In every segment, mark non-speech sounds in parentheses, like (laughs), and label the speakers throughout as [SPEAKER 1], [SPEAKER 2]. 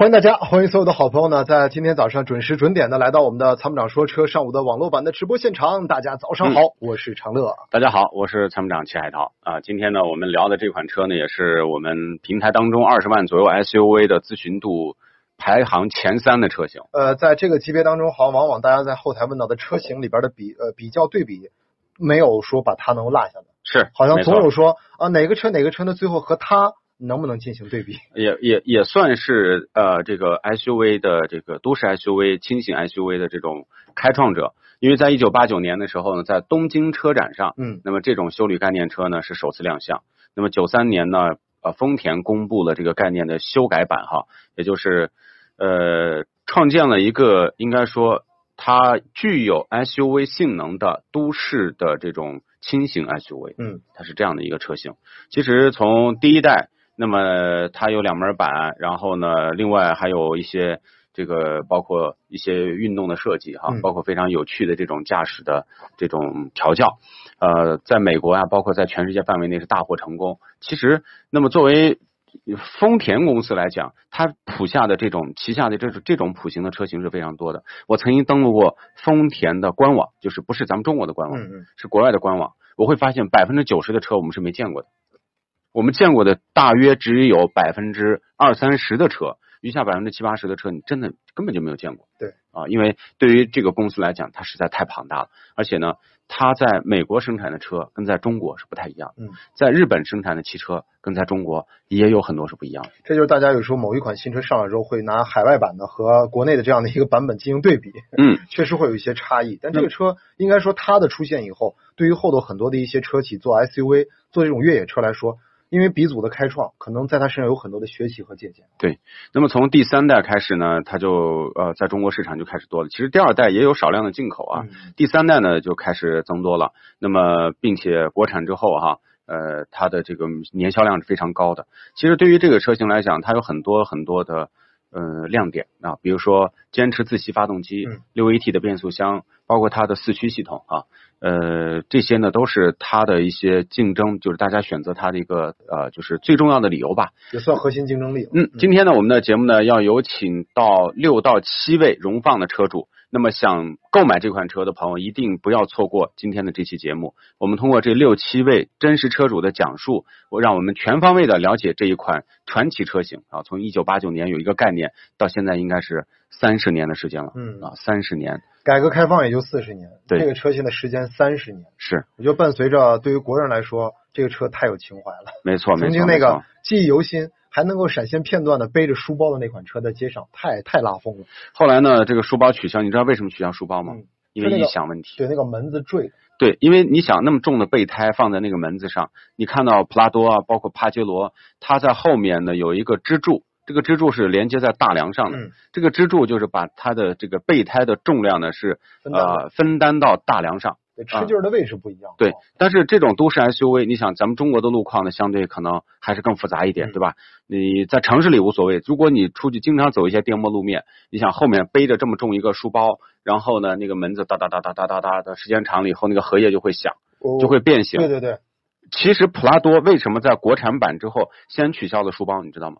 [SPEAKER 1] 欢迎大家，欢迎所有的好朋友呢，在今天早上准时准点的来到我们的参谋长说车上午的网络版的直播现场。大家早上好，我是长乐。
[SPEAKER 2] 大家好，我是参谋长齐海涛啊。今天呢，我们聊的这款车呢，也是我们平台当中二十万左右 SUV 的咨询度排行前三的车型。
[SPEAKER 1] 呃，在这个级别当中，好像往往大家在后台问到的车型里边的比呃比较对比，没有说把它能够落下的，
[SPEAKER 2] 是，
[SPEAKER 1] 好像总有说啊哪个车哪个车呢，最后和它能不能进行对比？
[SPEAKER 2] 也也也算是呃这个 SUV 的这个都市 SUV、轻型 SUV 的这种开创者。因为在一九八九年的时候呢，在东京车展上，
[SPEAKER 1] 嗯
[SPEAKER 2] 那么这种修理概念车呢是首次亮相。那么九三年呢，呃，丰田公布了这个概念的修改版哈，也就是呃创建了一个应该说它具有 SUV 性能的都市的这种轻型 SUV。
[SPEAKER 1] 嗯
[SPEAKER 2] 它是这样的一个车型。其实从第一代，那么它有两门板，然后呢，另外还有一些这个包括一些运动的设计哈，
[SPEAKER 1] 嗯
[SPEAKER 2] 包括非常有趣的这种驾驶的这种调教，呃，在美国啊，包括在全世界范围内是大获成功。其实，那么作为丰田公司来讲，它谱下的这种旗下的这种这种普型的车型是非常多的。我曾经登录过丰田的官网，就是不是咱们中国的官网，是国外的官网，我会发现百分之九十的车我们是没见过的，我们见过的大约只有百分之二三十的车，余下百分之七八十的车你真的根本就没有见过。
[SPEAKER 1] 对
[SPEAKER 2] 啊，因为对于这个公司来讲，它实在太庞大了，而且呢，它在美国生产的车跟在中国是不太一样的，
[SPEAKER 1] 嗯，
[SPEAKER 2] 在日本生产的汽车跟在中国也有很多是不一样的。
[SPEAKER 1] 这就是大家有时候某一款新车上来之后，会拿海外版的和国内的这样的一个版本进行对比，
[SPEAKER 2] 嗯，(laughs)
[SPEAKER 1] 确实会有一些差异。但这个车应该说它的出现以后，对于后头很多的一些车企做 SUV、做这种越野车来说，因为鼻祖的开创，可能在他身上有很多的学习和借鉴。
[SPEAKER 2] 对那么从第三代开始呢，他就呃在中国市场就开始多了。其实第二代也有少量的进口啊，
[SPEAKER 1] 嗯
[SPEAKER 2] 第三代呢就开始增多了。那么并且国产之后哈、呃，它的这个年销量是非常高的。其实对于这个车型来讲，它有很多很多的呃亮点啊，比如说坚持自吸发动机
[SPEAKER 1] 嗯、
[SPEAKER 2] 六 AT 的变速箱，包括它的四驱系统啊，呃，这些呢都是它的一些竞争，就是大家选择它的一个呃，就是最重要的理由吧。
[SPEAKER 1] 也算核心竞争力。
[SPEAKER 2] 嗯，今天呢，我们的节目呢要有请到六到七位荣放的车主。那么想购买这款车的朋友，一定不要错过今天的这期节目。我们通过这六七位真实车主的讲述，我让我们全方位的了解这一款传奇车型啊。从一九八九年有一个概念，到现在应该是三十年的时间了。
[SPEAKER 1] 嗯
[SPEAKER 2] 啊，三十年
[SPEAKER 1] 改革开放也就四十年，
[SPEAKER 2] 对
[SPEAKER 1] 这个车型的时间三十年，
[SPEAKER 2] 是
[SPEAKER 1] 我觉得伴随着对于国人来说，这个车太有情怀了。
[SPEAKER 2] 没错，没错。
[SPEAKER 1] 曾经那个记忆犹新，还能够闪现片段的背着书包的那款车在街上，太太拉风了。
[SPEAKER 2] 后来呢，这个书包取消，你知道为什么取消书包吗？
[SPEAKER 1] 嗯
[SPEAKER 2] 因为异响问题。
[SPEAKER 1] 对，那个门子坠，
[SPEAKER 2] 对，因为你想那么重的备胎放在那个门子上，你看到普拉多啊，包括帕杰罗，它在后面呢有一个支柱，这个支柱是连接在大梁上的，
[SPEAKER 1] 嗯
[SPEAKER 2] 这个支柱就是把它的这个备胎的重量呢是
[SPEAKER 1] 分
[SPEAKER 2] 呃分担到大梁上。
[SPEAKER 1] 对，吃劲儿的位置不一样。
[SPEAKER 2] 对
[SPEAKER 1] 哦，
[SPEAKER 2] 但是这种都市 SUV，你想咱们中国的路况呢，相对可能还是更复杂一点，
[SPEAKER 1] 嗯
[SPEAKER 2] 对吧？你在城市里无所谓，如果你出去经常走一些颠簸路面，你想后面背着这么重一个书包，然后呢那个门子哒哒哒哒哒哒哒的，时间长了以后那个荷叶就会响，就会变形。
[SPEAKER 1] 对对对，
[SPEAKER 2] 其实普拉多为什么在国产版之后先取消了书包，你知道吗？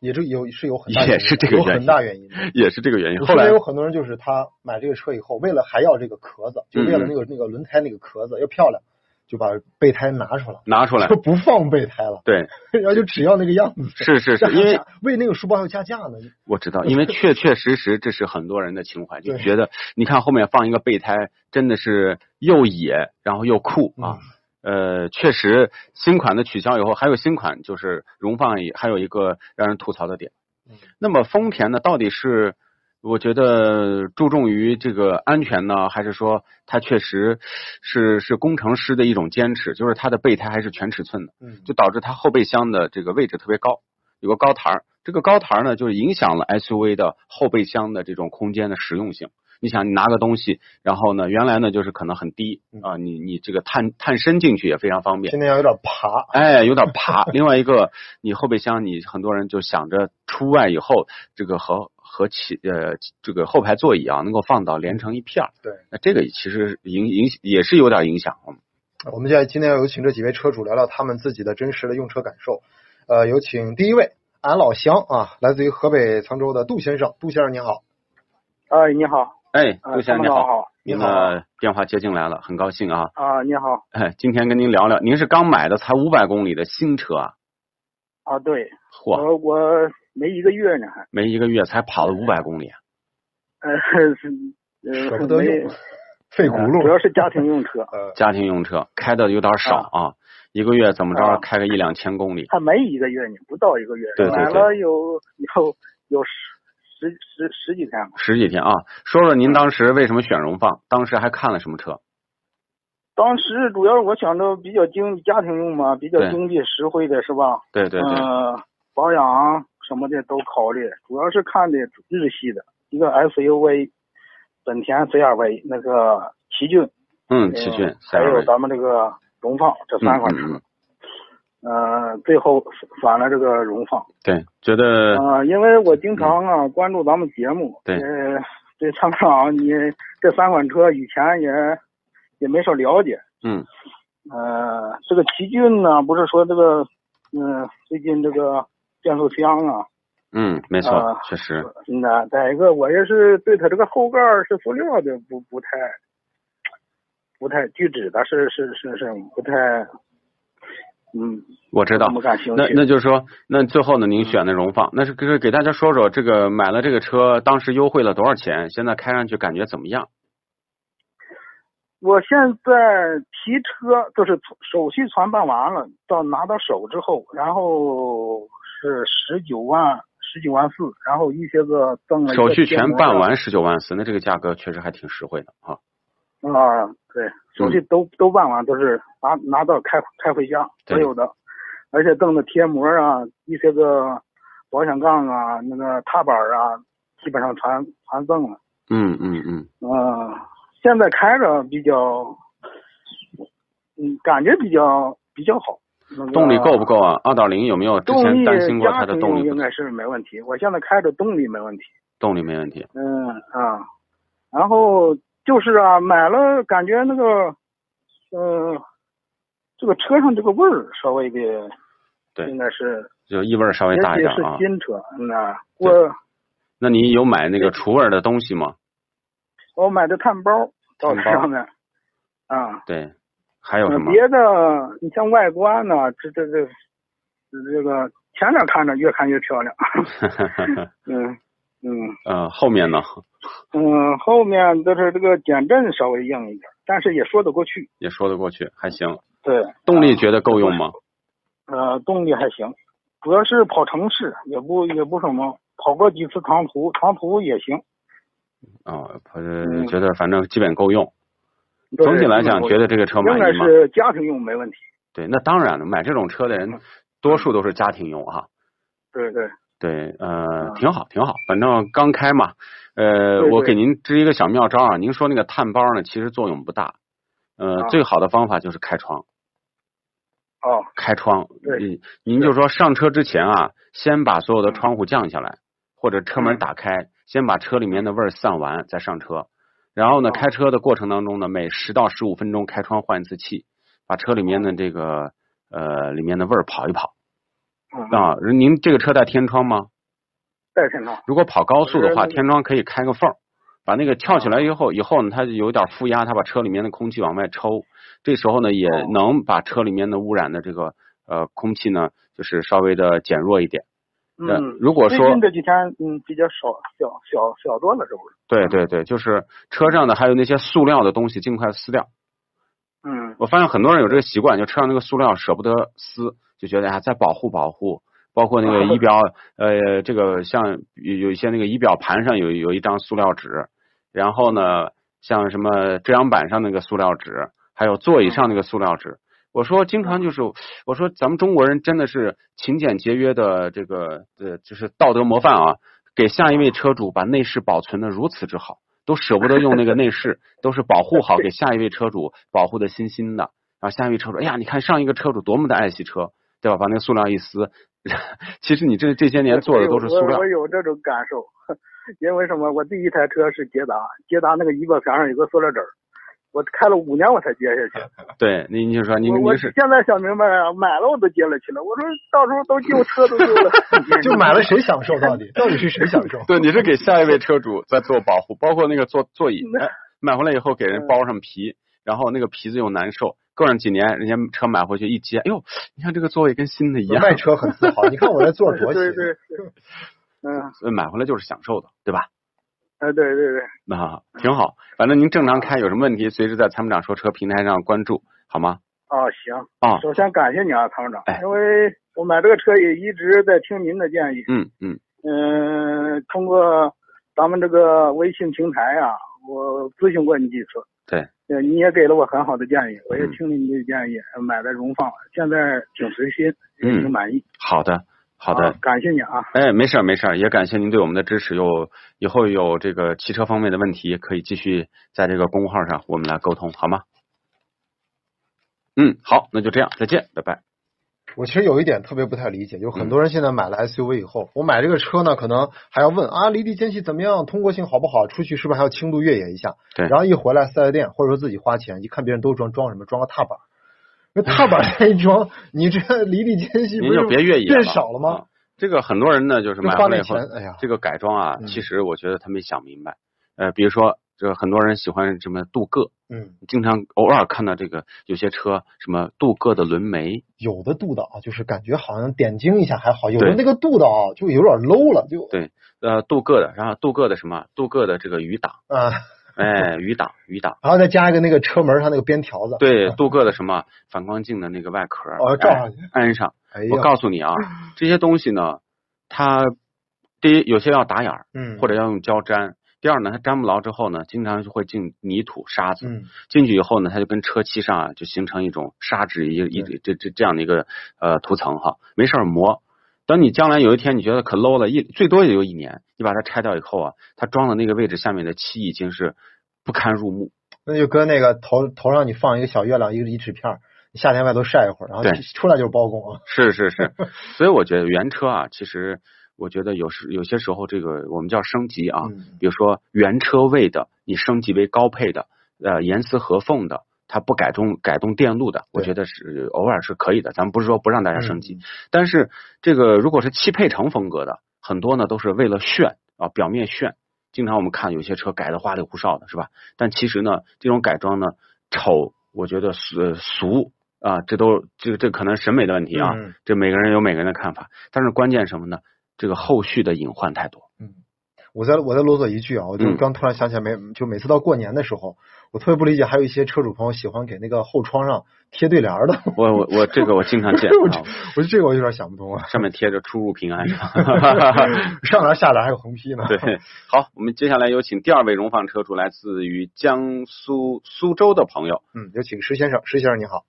[SPEAKER 1] 也是有是有很大
[SPEAKER 2] 也是这个
[SPEAKER 1] 有
[SPEAKER 2] 原因
[SPEAKER 1] 很大原因。
[SPEAKER 2] 也是这个原因。后来
[SPEAKER 1] 有很多人就是他买这个车以后，为了还要这个壳子，就为了
[SPEAKER 2] 嗯
[SPEAKER 1] 那个那个轮胎那个壳子要漂亮，就把备胎拿出来，
[SPEAKER 2] 拿出来
[SPEAKER 1] 就，不放备胎了，
[SPEAKER 2] 对，
[SPEAKER 1] 然后就只要那个样子。
[SPEAKER 2] 是是是，因为
[SPEAKER 1] 为那个书包还要加价呢。
[SPEAKER 2] 我知道，因为确 (laughs) 确实实这是很多人的情怀，就觉得你看后面放一个备胎，真的是又野，然后又酷啊。呃，确实新款的取消以后，还有新款就是荣放也还有一个让人吐槽的点。
[SPEAKER 1] 嗯
[SPEAKER 2] 那么丰田呢，到底是我觉得注重于这个安全呢，还是说它确实是是工程师的一种坚持，就是它的备胎还是全尺寸的，
[SPEAKER 1] 嗯，
[SPEAKER 2] 就导致它后备箱的这个位置特别高，有个高台儿。这个高台儿呢，就是影响了 SUV 的后备箱的这种空间的实用性。你想，你拿个东西，然后呢，原来呢就是可能很低啊，你你这个探探身进去也非常方便。
[SPEAKER 1] 现在要有点爬，
[SPEAKER 2] 哎，有点爬。另外一个，你后备箱，你很多人就想着出外以后，这个和和起呃这个后排座椅啊，能够放倒连成一片儿。
[SPEAKER 1] 对，
[SPEAKER 2] 那这个其实影影也是有点影响。嗯
[SPEAKER 1] 我们现在今天有请这几位车主聊聊他们自己的真实的用车感受。呃，有请第一位俺老乡啊，来自于河北沧州的杜先生，杜先生您好。
[SPEAKER 3] 哎，你好，
[SPEAKER 2] 哎，
[SPEAKER 3] 呃
[SPEAKER 2] 杜先生你好，
[SPEAKER 1] 你好。
[SPEAKER 2] 的电话接进来了，很高兴啊。
[SPEAKER 3] 啊，你好，
[SPEAKER 2] 哎，今天跟您聊聊，您是刚买的才五百公里的新车啊？
[SPEAKER 3] 啊，对，
[SPEAKER 2] 嚯，
[SPEAKER 3] 我我没一个月呢，还，
[SPEAKER 2] 没一个月才跑了五百公里啊！
[SPEAKER 3] 呃，是，呃，
[SPEAKER 1] 舍不得
[SPEAKER 3] 没
[SPEAKER 1] 用，(laughs) 费轱辘。
[SPEAKER 3] 主要是家庭用车，(laughs)
[SPEAKER 1] 呃，
[SPEAKER 2] 家庭用车开的有点少啊，一个月怎么着
[SPEAKER 3] 啊。
[SPEAKER 2] 开个一两千公里？
[SPEAKER 3] 还没一个月呢，不到一个月，
[SPEAKER 2] 对对对。
[SPEAKER 3] 买了有有有十十十十几天吧。
[SPEAKER 2] 十几天啊！说说您当时为什么选荣放？当时还看了什么车？
[SPEAKER 3] 当时主要我想着比较经家庭用嘛，比较经济实惠的是吧？
[SPEAKER 2] 对对对，
[SPEAKER 3] 呃，保养什么的都考虑，主要是看的日系的一个 SUV，本田 CRV 那个奇骏，
[SPEAKER 2] 嗯，
[SPEAKER 3] 呃
[SPEAKER 2] 奇骏、
[SPEAKER 3] 还有咱们这个荣放这三款车，
[SPEAKER 2] 嗯嗯嗯
[SPEAKER 3] 呃，最后选了这个荣放，
[SPEAKER 2] 对，觉得
[SPEAKER 3] 呃，因为我经常啊关注咱们节目，
[SPEAKER 2] 对
[SPEAKER 3] 呃，对参谋长你这三款车以前也也没少了解，
[SPEAKER 2] 嗯。
[SPEAKER 3] 呃，这个奇骏呢，不是说这个，嗯、最近这个变速箱啊，
[SPEAKER 2] 嗯，没错
[SPEAKER 3] 呃，
[SPEAKER 2] 确实，
[SPEAKER 3] 那再一个，我也是对它这个后盖是塑料的，不不太，不太聚酯的，是是是是不太，嗯，
[SPEAKER 2] 我知道那。那就是说，那最后呢，您选的荣放，那是给给大家说说，这个买了这个车，当时优惠了多少钱？现在开上去感觉怎么样？
[SPEAKER 3] 我现在提车就是手续全办完了，到拿到手之后，然后是十九万十九万四，然后一些个赠了个
[SPEAKER 2] 手续全办完十九万四，那这个价格确实还挺实惠的啊。
[SPEAKER 3] 啊，对，手续都、都办完，都是拿拿到开开回家，所有的，而且赠的贴膜啊，一些个保险杠啊，那个踏板啊，基本上全全赠了。
[SPEAKER 2] 嗯嗯嗯，
[SPEAKER 3] 嗯、现在开着比较，嗯，感觉比较比较好。那个
[SPEAKER 2] 动力够不够啊？二点零有没有之前担心过它的动力
[SPEAKER 3] 应该是没问题，我现在开着动力没问题。
[SPEAKER 2] 动力没问题。
[SPEAKER 3] 嗯啊，然后就是啊，买了感觉那个，呃，这个车上这个味儿稍微的，
[SPEAKER 2] 对。
[SPEAKER 3] 应该是
[SPEAKER 2] 就异味儿稍微大一点啊。
[SPEAKER 3] 新车，那
[SPEAKER 2] 对。
[SPEAKER 3] 我
[SPEAKER 2] 那你有买那个除味儿的东西吗？
[SPEAKER 3] 我买的碳包到
[SPEAKER 2] 碳包
[SPEAKER 3] 上面，啊，
[SPEAKER 2] 对，还有什么？
[SPEAKER 3] 呃别的你像外观呢，这这这这个前面看着越看越漂亮，(laughs) 嗯嗯
[SPEAKER 2] 呃，后面呢
[SPEAKER 3] 嗯，后面就是这个减震稍微硬一点，但是也说得过去，
[SPEAKER 2] 也说得过去，还行。
[SPEAKER 3] 对，
[SPEAKER 2] 动力觉得够用吗？
[SPEAKER 3] 呃，动力还行，主要是跑城市，也不也不什么，跑过几次长途，长途也行。
[SPEAKER 2] 哦，觉得反正基本够用。
[SPEAKER 3] 对
[SPEAKER 2] 总体来讲，觉得这个车满
[SPEAKER 3] 应该？是家庭用没问题。
[SPEAKER 2] 对，那当然了，买这种车的人多数都是家庭用哈。
[SPEAKER 3] 对对，
[SPEAKER 2] 对，呃，
[SPEAKER 3] 嗯
[SPEAKER 2] 挺好，挺好。反正刚开嘛，呃，
[SPEAKER 3] 对对
[SPEAKER 2] 我给您支一个小妙招啊。您说那个碳包呢，其实作用不大。呃，
[SPEAKER 3] 啊
[SPEAKER 2] 最好的方法就是开窗。
[SPEAKER 3] 哦，
[SPEAKER 2] 开窗，
[SPEAKER 3] 对
[SPEAKER 2] 您您就说上车之前啊，先把所有的窗户降下来，或者车门
[SPEAKER 3] 嗯
[SPEAKER 2] 打开，先把车里面的味儿散完，再上车。然后呢，
[SPEAKER 3] 哦
[SPEAKER 2] 开车的过程当中呢，每十到十五分钟开窗换一次气，把车里面的这个呃里面的味儿跑一跑
[SPEAKER 3] 嗯，
[SPEAKER 2] 啊。您这个车带天窗吗？
[SPEAKER 3] 带天窗。
[SPEAKER 2] 如果跑高速的话，天窗可以开个缝儿，把那个翘起来以后，以后呢，它就有点负压，它把车里面的空气往外抽，这时候呢，也
[SPEAKER 3] 哦
[SPEAKER 2] 能把车里面的污染的这个呃空气呢，就是稍微的减弱一点。
[SPEAKER 3] 嗯，
[SPEAKER 2] 如果说
[SPEAKER 3] 最近这几天嗯比较少，小小小多了，这不是？
[SPEAKER 2] 对对对，就是车上的还有那些塑料的东西，尽快撕掉。
[SPEAKER 3] 嗯。
[SPEAKER 2] 我发现很多人有这个习惯，就车上那个塑料舍不得撕，就觉得呀、再保护保护，包括那个仪表，呃，这个像有有一些那个仪表盘上有有一张塑料纸，然后呢，像什么遮阳板上那个塑料纸，还有座椅上那个塑料纸。我说经常就是我说咱们中国人真的是勤俭节约的这个呃就是道德模范啊，给下一位车主把内饰保存的如此之好，都舍不得用那个内饰，都是保护好给下一位车主保护的新新的。然后下一位车主，哎呀，你看上一个车主多么的爱惜车，对吧？把那个塑料一撕，(laughs) 其实你这这些年做的都是塑料
[SPEAKER 3] 我。有这种感受，(laughs) 因为什么？我第一台车是捷达，捷达那个仪表盘上有个塑料纸儿，我开了五年我才接下去。(laughs)
[SPEAKER 2] 对，您就说您您是
[SPEAKER 3] 现在想明白了，买了我都接了去了。我说到时候都旧车都丢了，(laughs)
[SPEAKER 1] 就买了谁享受？到底到底是谁享受？(laughs)
[SPEAKER 2] 对，你是给下一位车主在做保护，包括那个座座椅，哎买回来以后给人包上皮，然后那个皮子又难受，过上几年人家车买回去一接，哎呦，你看这个座位跟新的一样，
[SPEAKER 1] 卖车很自豪，你看我这座儿多
[SPEAKER 3] 对
[SPEAKER 1] 新。
[SPEAKER 3] 对对，嗯，
[SPEAKER 2] 所以买回来就是享受的，对吧？
[SPEAKER 3] 哎对对对，
[SPEAKER 2] 那挺好，反正您正常开，有什么问题随时在参谋长说车平台上关注，好吗？
[SPEAKER 3] 哦行，
[SPEAKER 2] 啊，
[SPEAKER 3] 首先感谢你啊，参谋长
[SPEAKER 2] 哎，
[SPEAKER 3] 因为我买这个车也一直在听您的建议，
[SPEAKER 2] 嗯嗯，
[SPEAKER 3] 嗯，通过咱们这个微信平台啊，我咨询过你几次，
[SPEAKER 2] 对，
[SPEAKER 3] 呃，你也给了我很好的建议，我也
[SPEAKER 2] 嗯
[SPEAKER 3] 听了你的建议，呃买的荣放，现在挺随心，也
[SPEAKER 2] 嗯。
[SPEAKER 3] 挺满意。
[SPEAKER 2] 好的好的
[SPEAKER 3] 啊，感谢你啊。
[SPEAKER 2] 哎，没事儿没事儿，也感谢您对我们的支持。有以后有这个汽车方面的问题，可以继续在这个公众号上我们来沟通，好吗？嗯，好，那就这样，再见，拜拜。
[SPEAKER 1] 我其实有一点特别不太理解，就很多人现在买了 SUV 以后，我买这个车呢，可能还要问啊，离地间隙怎么样，通过性好不好，出去是不是还要轻度越野一下？
[SPEAKER 2] 对
[SPEAKER 1] 然后一回来四 S 店或者说自己花钱，一看别人都装装什么，装个踏板，那踏板再一装，你这离地间隙不
[SPEAKER 2] 您
[SPEAKER 1] 是
[SPEAKER 2] 就别越野
[SPEAKER 1] 变少了吗
[SPEAKER 2] 啊？这个很多人呢，就是买回来以后
[SPEAKER 1] 钱，，哎呀，
[SPEAKER 2] 这个改装啊，
[SPEAKER 1] 嗯
[SPEAKER 2] 其实我觉得他没想明白。呃，比如说，这很多人喜欢什么镀铬，
[SPEAKER 1] 嗯，
[SPEAKER 2] 经常偶尔看到这个有些车什么镀铬的轮眉，
[SPEAKER 1] 有的镀的啊，就是感觉好像点睛一下还好，有的那个镀的啊，就有点 low 了，就
[SPEAKER 2] 对，呃，镀铬的，然后镀铬的什么？镀铬的这个雨挡，
[SPEAKER 1] 啊，(laughs) (laughs)
[SPEAKER 2] 哎，雨挡，雨挡。
[SPEAKER 1] 然后再加一个那个车门上那个边条子，
[SPEAKER 2] 对，
[SPEAKER 1] 啊
[SPEAKER 2] 镀铬的什么反光镜的那个外壳，
[SPEAKER 1] 哦罩上去
[SPEAKER 2] 哎安上。
[SPEAKER 1] 哎，
[SPEAKER 2] 我告诉你啊，(laughs) 这些东西呢，它第一有些要打眼儿，
[SPEAKER 1] 嗯，
[SPEAKER 2] 或者要用胶粘。第二呢，它粘不牢之后呢，经常就会进泥土、沙子。
[SPEAKER 1] 嗯
[SPEAKER 2] 进去以后呢，它就跟车漆上啊，就形成一种砂纸一一这这这样的一个呃涂层哈，没事儿磨。等你将来有一天你觉得可 low 了，一最多也就一年，你把它拆掉以后啊，它装的那个位置下面的漆已经是不堪入目。
[SPEAKER 1] 那就跟那个头头上你放一个小月亮，一个一纸片夏天外头晒一会儿，然后
[SPEAKER 2] 对
[SPEAKER 1] 出来就是包公啊。
[SPEAKER 2] 是是是，(laughs) 所以我觉得原车啊，其实我觉得有时有些时候这个我们叫升级啊，
[SPEAKER 1] 嗯
[SPEAKER 2] 比如说原车位的，你升级为高配的，呃，严丝合缝的，它不改动改动电路的，我觉得是偶尔是可以的。咱们不是说不让大家升级，
[SPEAKER 1] 嗯
[SPEAKER 2] 但是这个如果是汽配城风格的，很多呢都是为了炫啊，表面炫。经常我们看有些车改的花里胡哨的，是吧？但其实呢，这种改装呢，丑，我觉得俗呃俗啊，这都这这可能审美的问题啊，
[SPEAKER 1] 嗯
[SPEAKER 2] 这每个人有每个人的看法。但是关键什么呢？这个后续的隐患太多。
[SPEAKER 1] 嗯我再我再啰嗦一句啊，我就
[SPEAKER 2] 嗯
[SPEAKER 1] 刚突然想起来，每就每次到过年的时候，我特别不理解，还有一些车主朋友喜欢给那个后窗上贴对联儿的。
[SPEAKER 2] 我我我这个我经常见 (laughs)
[SPEAKER 1] 我我这个我有点想不通啊。
[SPEAKER 2] 上面贴着出入平安。(laughs)
[SPEAKER 1] 上联下联还有横批呢。
[SPEAKER 2] 对，好，我们接下来有请第二位荣放车主，来自于江苏苏州的朋友。
[SPEAKER 1] 嗯，有请石先生，石先生你好。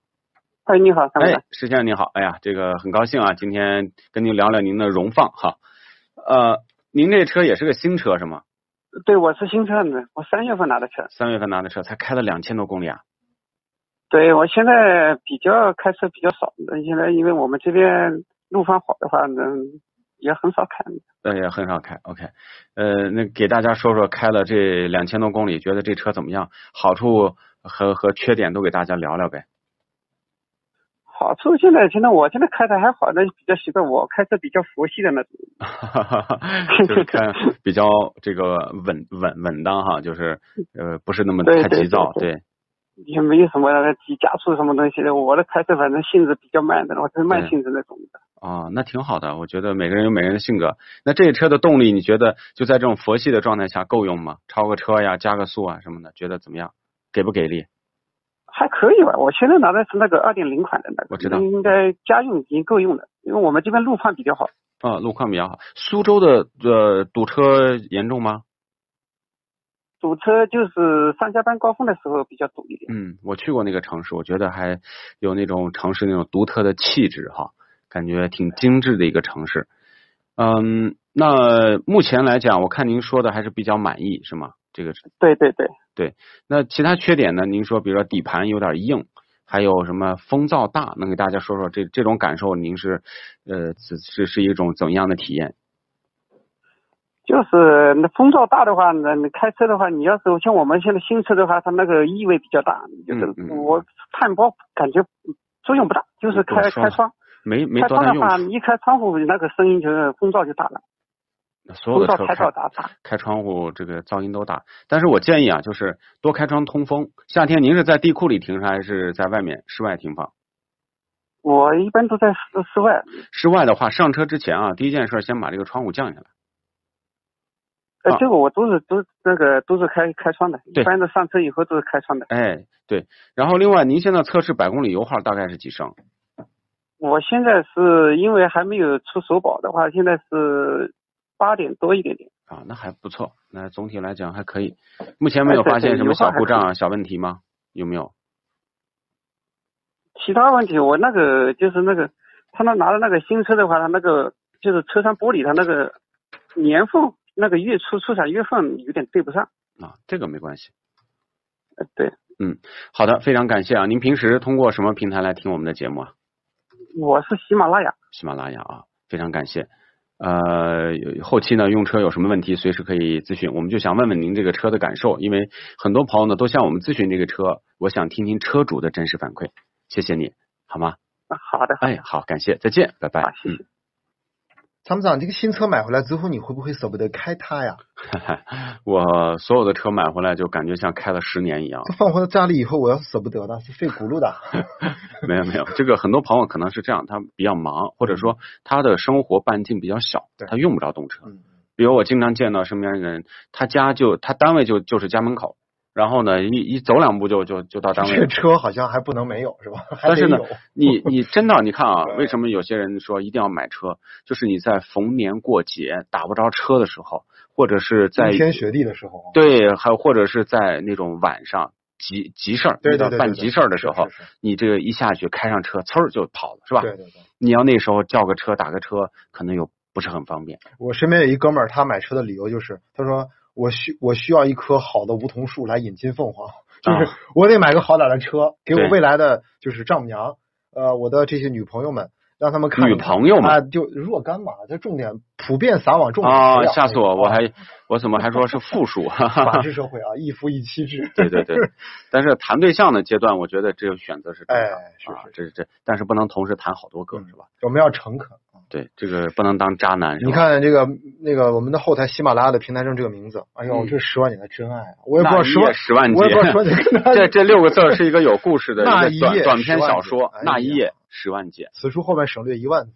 [SPEAKER 4] 哎，你好，
[SPEAKER 2] 哎。，石先生你好，哎呀，这个很高兴啊，今天跟您聊聊您的荣放哈。呃，您这车也是个新车是吗？
[SPEAKER 4] 对，我是新车子，我三月份拿的车。
[SPEAKER 2] 三月份拿的车，才开了两千多公里啊。
[SPEAKER 4] 对，我现在比较开车比较少，现在因为我们这边路况好的话，能，也很少开。
[SPEAKER 2] 呃，也很少开。OK，呃，那给大家说说开了这两千多公里，觉得这车怎么样？好处和和缺点都给大家聊聊呗。
[SPEAKER 4] 好处现在现在我现在开的还好，那比较习惯，我开车比较佛系的那种。(laughs)
[SPEAKER 2] 就是看 (laughs) 比较这个稳稳稳当哈，就是呃不是那么太急躁，
[SPEAKER 4] 对
[SPEAKER 2] 对
[SPEAKER 4] 也没有什么急加速什么东西的。我的开车反正性子比较慢的，我是慢性子那种的。
[SPEAKER 2] 啊，那挺好的。我觉得每个人有每个人的性格。那这车的动力，你觉得就在这种佛系的状态下够用吗？超个车呀，加个速啊什么的，觉得怎么样？给不给力？
[SPEAKER 4] 还可以吧。我现在拿的是那个二点零款的那个，
[SPEAKER 2] 我知道
[SPEAKER 4] 应该家用已经够用了，因为我们这边路况比较好。
[SPEAKER 2] 啊，路况比较好。苏州的呃堵车严重吗？
[SPEAKER 4] 堵车就是上下班高峰的时候比较堵一点。
[SPEAKER 2] 嗯，我去过那个城市，我觉得还有那种城市那种独特的气质哈，感觉挺精致的一个城市。嗯，那目前来讲，我看您说的还是比较满意，是吗？这个对
[SPEAKER 4] 对对对，
[SPEAKER 2] 那其他缺点呢？您说，比如说底盘有点硬，还有什么风噪大，能给大家说说这这种感受？您是呃是是是一种怎样的体验？
[SPEAKER 4] 就是那风噪大的话，那你开车的话，你要是像我们现在新车的话，它那个异味比较大，就是我碳包感觉作用不大，就是开开窗，
[SPEAKER 2] 没没
[SPEAKER 4] 开
[SPEAKER 2] 多大用
[SPEAKER 4] 窗的话，你一开窗户，那个声音就是风噪就大了，
[SPEAKER 2] 处，所有的车
[SPEAKER 4] 开到
[SPEAKER 2] 开窗户这个噪音都大。但是我建议啊，就是多开窗通风。夏天您是在地库里停车还是在外面室外停放？
[SPEAKER 4] 我一般都在室室外，
[SPEAKER 2] 室外的话，上车之前啊，第一件事先把这个窗户降下来。
[SPEAKER 4] 呃
[SPEAKER 2] 啊，
[SPEAKER 4] 这个我都是都那个都是开开窗的，一般的上车以后都是开窗的。
[SPEAKER 2] 哎，对。然后另外，您现在测试百公里油耗大概是几升？
[SPEAKER 4] 我现在是因为还没有出首保的话，现在是八点多一点点。
[SPEAKER 2] 啊，那还不错，那总体来讲还可以。目前没有发现什么小故障啊、小问题吗？有没有？
[SPEAKER 4] 其他问题，我那个就是那个，他那拿的那个新车的话，他那个就是车窗玻璃，它那个年份那个月初出厂月份有点对不上。
[SPEAKER 2] 啊，这个没关系。
[SPEAKER 4] 呃，对，
[SPEAKER 2] 好的，非常感谢啊！您平时通过什么平台来听我们的节目啊？
[SPEAKER 4] 我是喜马拉雅。
[SPEAKER 2] 喜马拉雅啊，非常感谢。呃，后期呢用车有什么问题，随时可以咨询。我们就想问问您这个车的感受，因为很多朋友呢都向我们咨询这个车，我想听听车主的真实反馈。谢谢你，好吗？
[SPEAKER 4] 啊好的，
[SPEAKER 2] 哎，好，感谢，再见，拜拜。
[SPEAKER 4] 好，谢谢。
[SPEAKER 1] 参谋长，这个新车买回来之后，你会不会舍不得开它呀？
[SPEAKER 2] 嗯，(laughs) 我所有的车买回来就感觉像开了十年一样。
[SPEAKER 1] 放回到家里以后，我要是舍不得的，是费轱辘的。(laughs)
[SPEAKER 2] 没有没有，这个很多朋友可能是这样，他比较忙，或者说他的生活半径比较小，他用不着动车。
[SPEAKER 1] 嗯，
[SPEAKER 2] 比如我经常见到身边人，他家就他单位就就是家门口，然后呢一一走两步就就就到单位了。
[SPEAKER 1] 这个车好像还不能没有是吧？(laughs)
[SPEAKER 2] 但是呢。，你你真的你看啊，(laughs) 为什么有些人说一定要买车？就是你在逢年过节打不着车的时候，或者是在
[SPEAKER 1] 冰天雪地的时候，
[SPEAKER 2] 对，还有或者是在那种晚上急急事儿，
[SPEAKER 1] 对对对
[SPEAKER 2] 办急事儿的时候你这个一下去开上车，呲儿就跑了，是吧？
[SPEAKER 1] 对对对。
[SPEAKER 2] 你要那时候叫个车打个车，可能又不是很方便。
[SPEAKER 1] 我身边有一哥们儿，他买车的理由就是，他说我需我需要一棵好的梧桐树来引进凤凰，就是
[SPEAKER 2] 啊
[SPEAKER 1] 我得买个好点儿的车，给我未来的就是丈母娘，呃，我的这些女朋友们，让他们看
[SPEAKER 2] 女朋友们
[SPEAKER 1] 啊，就若干嘛，这重点普遍撒网，重点
[SPEAKER 2] 啊吓死我！我还我怎么还说是复数？
[SPEAKER 1] 法。治社会啊，一夫一妻制。
[SPEAKER 2] 对对对 (laughs) (laughs) 但是谈对象的阶段，我觉得这个选择是正常的
[SPEAKER 1] 哎是
[SPEAKER 2] 啊
[SPEAKER 1] 是，
[SPEAKER 2] 这是这，但是不能同时谈好多个，
[SPEAKER 1] 嗯
[SPEAKER 2] 是吧？
[SPEAKER 1] 我们要诚恳。
[SPEAKER 2] 对，这个不能当渣男，
[SPEAKER 1] 你看这个那个我们的后台喜马拉雅的平台上这个名字，哎呦，
[SPEAKER 2] 嗯
[SPEAKER 1] 这是十万年的真爱啊！我也不知道十万
[SPEAKER 2] 十万
[SPEAKER 1] 我也不知道十万劫跟他
[SPEAKER 2] 这这六个字儿是一个有故事的
[SPEAKER 1] 那
[SPEAKER 2] 一个短短篇小说
[SPEAKER 1] 哎，
[SPEAKER 2] 那一
[SPEAKER 1] 呀
[SPEAKER 2] 夜十万劫，
[SPEAKER 1] 此处后面省略一万字。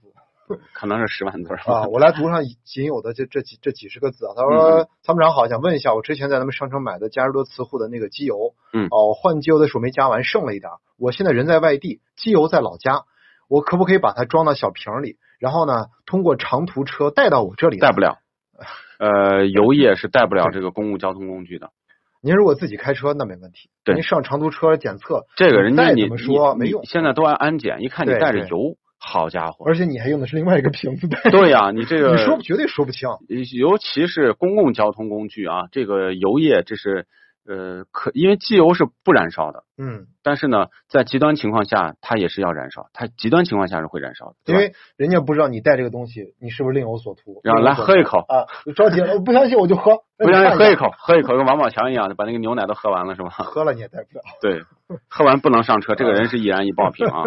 [SPEAKER 2] 可能是十万字
[SPEAKER 1] 啊，我来读上仅有的这这几这几十个字啊。他
[SPEAKER 2] 嗯
[SPEAKER 1] 说：“参谋长好，想问一下，我之前在咱们商城买的嘉实多磁护的那个机油，
[SPEAKER 2] 嗯
[SPEAKER 1] 哦，换机油的时候没加完，剩了一点儿。我现在人在外地，机油在老家，我可不可以把它装到小瓶里，然后呢，通过长途车带到我这里？
[SPEAKER 2] 带不。了。(laughs) 呃，油 (laughs) 液是带不了这个公共交通工具的。
[SPEAKER 1] 您如果自己开车，那没问题。
[SPEAKER 2] 对
[SPEAKER 1] 您上长途车检测，
[SPEAKER 2] 这个人家
[SPEAKER 1] 怎么说
[SPEAKER 2] 你
[SPEAKER 1] 没用
[SPEAKER 2] 现在都按安检，一看你带着油，好家伙！
[SPEAKER 1] 而且你还用的是另外一个瓶子带。
[SPEAKER 2] 对呀、你这 (laughs) 个
[SPEAKER 1] 你说绝对说不清。
[SPEAKER 2] 尤其是公共交通工具啊，这个油液这是呃可，因为机油是不燃烧的，
[SPEAKER 1] 嗯，
[SPEAKER 2] 但是呢，在极端情况下它也是要燃烧，它极端情况下是会燃烧的，
[SPEAKER 1] 因为人家不知道你带这个东西，你是不是另有所图。
[SPEAKER 2] 然后来喝一口
[SPEAKER 1] 啊，着急了，我不相信我就喝，(laughs)
[SPEAKER 2] 不
[SPEAKER 1] 相
[SPEAKER 2] 信喝一口，喝一口跟王宝强一样的，把那个牛奶都喝完了是吧？(laughs)
[SPEAKER 1] 喝了你也带不了。
[SPEAKER 2] 对，喝完不能上车，(laughs) 这个人是易燃易爆品啊。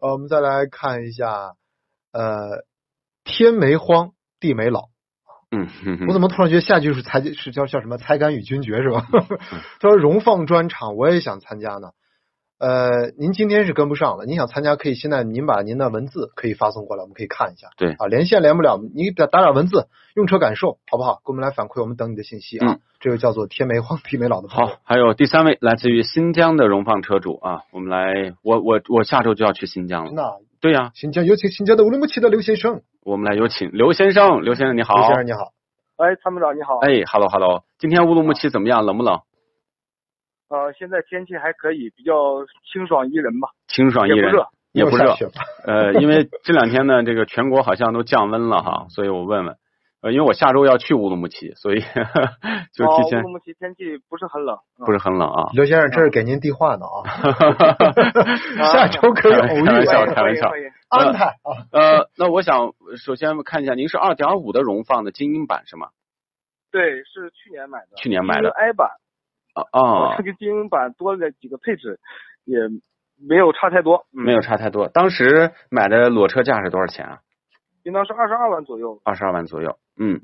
[SPEAKER 1] 呃，我们再来看一下，呃，天没荒，地没老。
[SPEAKER 2] 嗯
[SPEAKER 1] 我怎么突然觉得下句是才是叫叫什么才敢与君绝是吧？
[SPEAKER 2] 嗯 (laughs)
[SPEAKER 1] 他说荣放专场我也想参加呢。呃，您今天是跟不上了，您想参加可以现在您把您的文字可以发送过来，我们可以看一下。
[SPEAKER 2] 对
[SPEAKER 1] 啊，连线连不了，你打打点文字，用车感受好不好？给我们来反馈，我们等你的信息啊。
[SPEAKER 2] 嗯
[SPEAKER 1] 这个叫做天没黄 (laughs) 地没老的朋友。
[SPEAKER 2] 好，还有第三位来自于新疆的荣放车主啊，我们来，我我我下周就要去新疆了。
[SPEAKER 1] 那
[SPEAKER 2] 对呀、
[SPEAKER 1] 新疆有请新疆的乌鲁木齐的刘先生。
[SPEAKER 2] 我们来有请刘先生，刘先生你好。
[SPEAKER 1] 刘先生你好，
[SPEAKER 3] 哎，参谋长你好。
[SPEAKER 2] 哎，hello hello，今天乌鲁木齐怎么样？冷不冷？
[SPEAKER 3] 呃，现在天气还可以，比较清爽宜人吧，
[SPEAKER 2] 清爽宜人，
[SPEAKER 3] 也不热。
[SPEAKER 2] 也不热
[SPEAKER 1] 下。雪了
[SPEAKER 2] 呃，因为这两天呢，这个全国好像都降温了哈，所以我问问，呃，因为我下周要去乌鲁木齐，所以 (laughs) 就提
[SPEAKER 3] 哦，
[SPEAKER 2] 前
[SPEAKER 3] 乌鲁木齐天气不是很冷，嗯
[SPEAKER 2] 不是很冷啊。
[SPEAKER 1] 刘先生，这是给您递话呢啊，(laughs) 下周可以偶遇
[SPEAKER 2] 开玩笑，开玩笑。
[SPEAKER 3] 欢迎
[SPEAKER 1] 安排啊。
[SPEAKER 2] 呃，那我想首先看一下，您是二点五的荣放的精英版是吗？
[SPEAKER 3] 对，是去年买的，
[SPEAKER 2] 去年买的
[SPEAKER 3] i 版，
[SPEAKER 2] 啊啊
[SPEAKER 3] 这，个精英版多了几个配置，也没有差太多，嗯
[SPEAKER 2] 没有差太多。当时买的裸车价是多少钱啊？
[SPEAKER 3] 应当是二十二万左右。
[SPEAKER 2] 二十二万左右。嗯，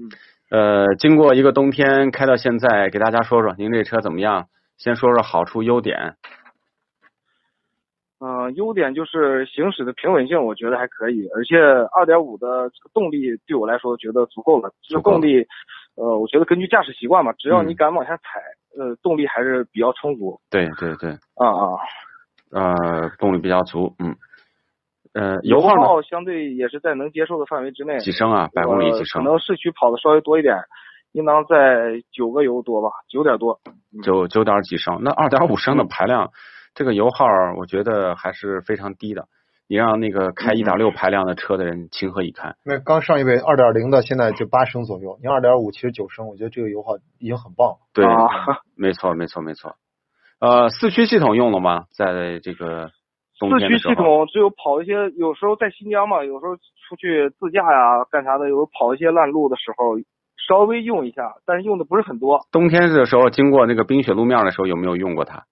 [SPEAKER 2] 呃，经过一个冬天开到现在，给大家说说您这车怎么样？先说说好处优点。
[SPEAKER 3] 嗯、优点就是行驶的平稳性，我觉得还可以，而且二点五的这个动力对我来说觉得足够了。这个动力，呃，我觉得根据驾驶习惯嘛，只要
[SPEAKER 2] 嗯
[SPEAKER 3] 你敢往下踩，呃，动力还是比较充足。
[SPEAKER 2] 对对对，
[SPEAKER 3] 啊啊，
[SPEAKER 2] 呃，动力比较足。嗯，呃，
[SPEAKER 3] 油
[SPEAKER 2] 油耗呢？
[SPEAKER 3] 耗相对也是在能接受的范围之内。
[SPEAKER 2] 几升啊？百公里
[SPEAKER 3] 呃
[SPEAKER 2] 几升
[SPEAKER 3] 可？能市区跑的稍微多一点，应当在九个油多吧，九点多。
[SPEAKER 2] 九九点几升，那二点五升的排量，这个油耗我觉得还是非常低的。你让那个开一点六排量的车的人情何以堪？
[SPEAKER 1] 那刚上一位二点零的，现在就八升左右，你二点五其实九升，我觉得这个油耗已经很棒了。
[SPEAKER 2] 对，
[SPEAKER 3] 啊，
[SPEAKER 2] 没错，没错，没错。呃，四驱系统用了吗？在这个冬
[SPEAKER 3] 四驱系统只有跑一些，有时候在新疆嘛，有时候出去自驾呀、干啥的，有时候跑一些烂路的时候，稍微用一下，但是用的不是很多，
[SPEAKER 2] 冬天的时候经过那个冰雪路面的时候，有没有用过它？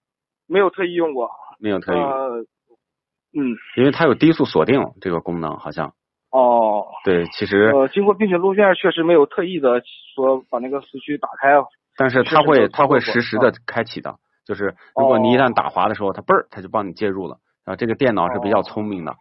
[SPEAKER 3] 没有特意用过。
[SPEAKER 2] 没有特意用，
[SPEAKER 3] 呃，嗯，
[SPEAKER 2] 因为它有低速锁定这个功能，好像
[SPEAKER 3] 哦，
[SPEAKER 2] 对。其实，
[SPEAKER 3] 呃，经过冰雪路面确实没有特意的说把那个四驱打开。
[SPEAKER 2] 但是它会它会实时的开启的，就是如果你一旦
[SPEAKER 3] 哦
[SPEAKER 2] 打滑的时候，它嘣儿它就帮你介入了。啊，这个电脑是比较
[SPEAKER 3] 哦
[SPEAKER 2] 聪明的。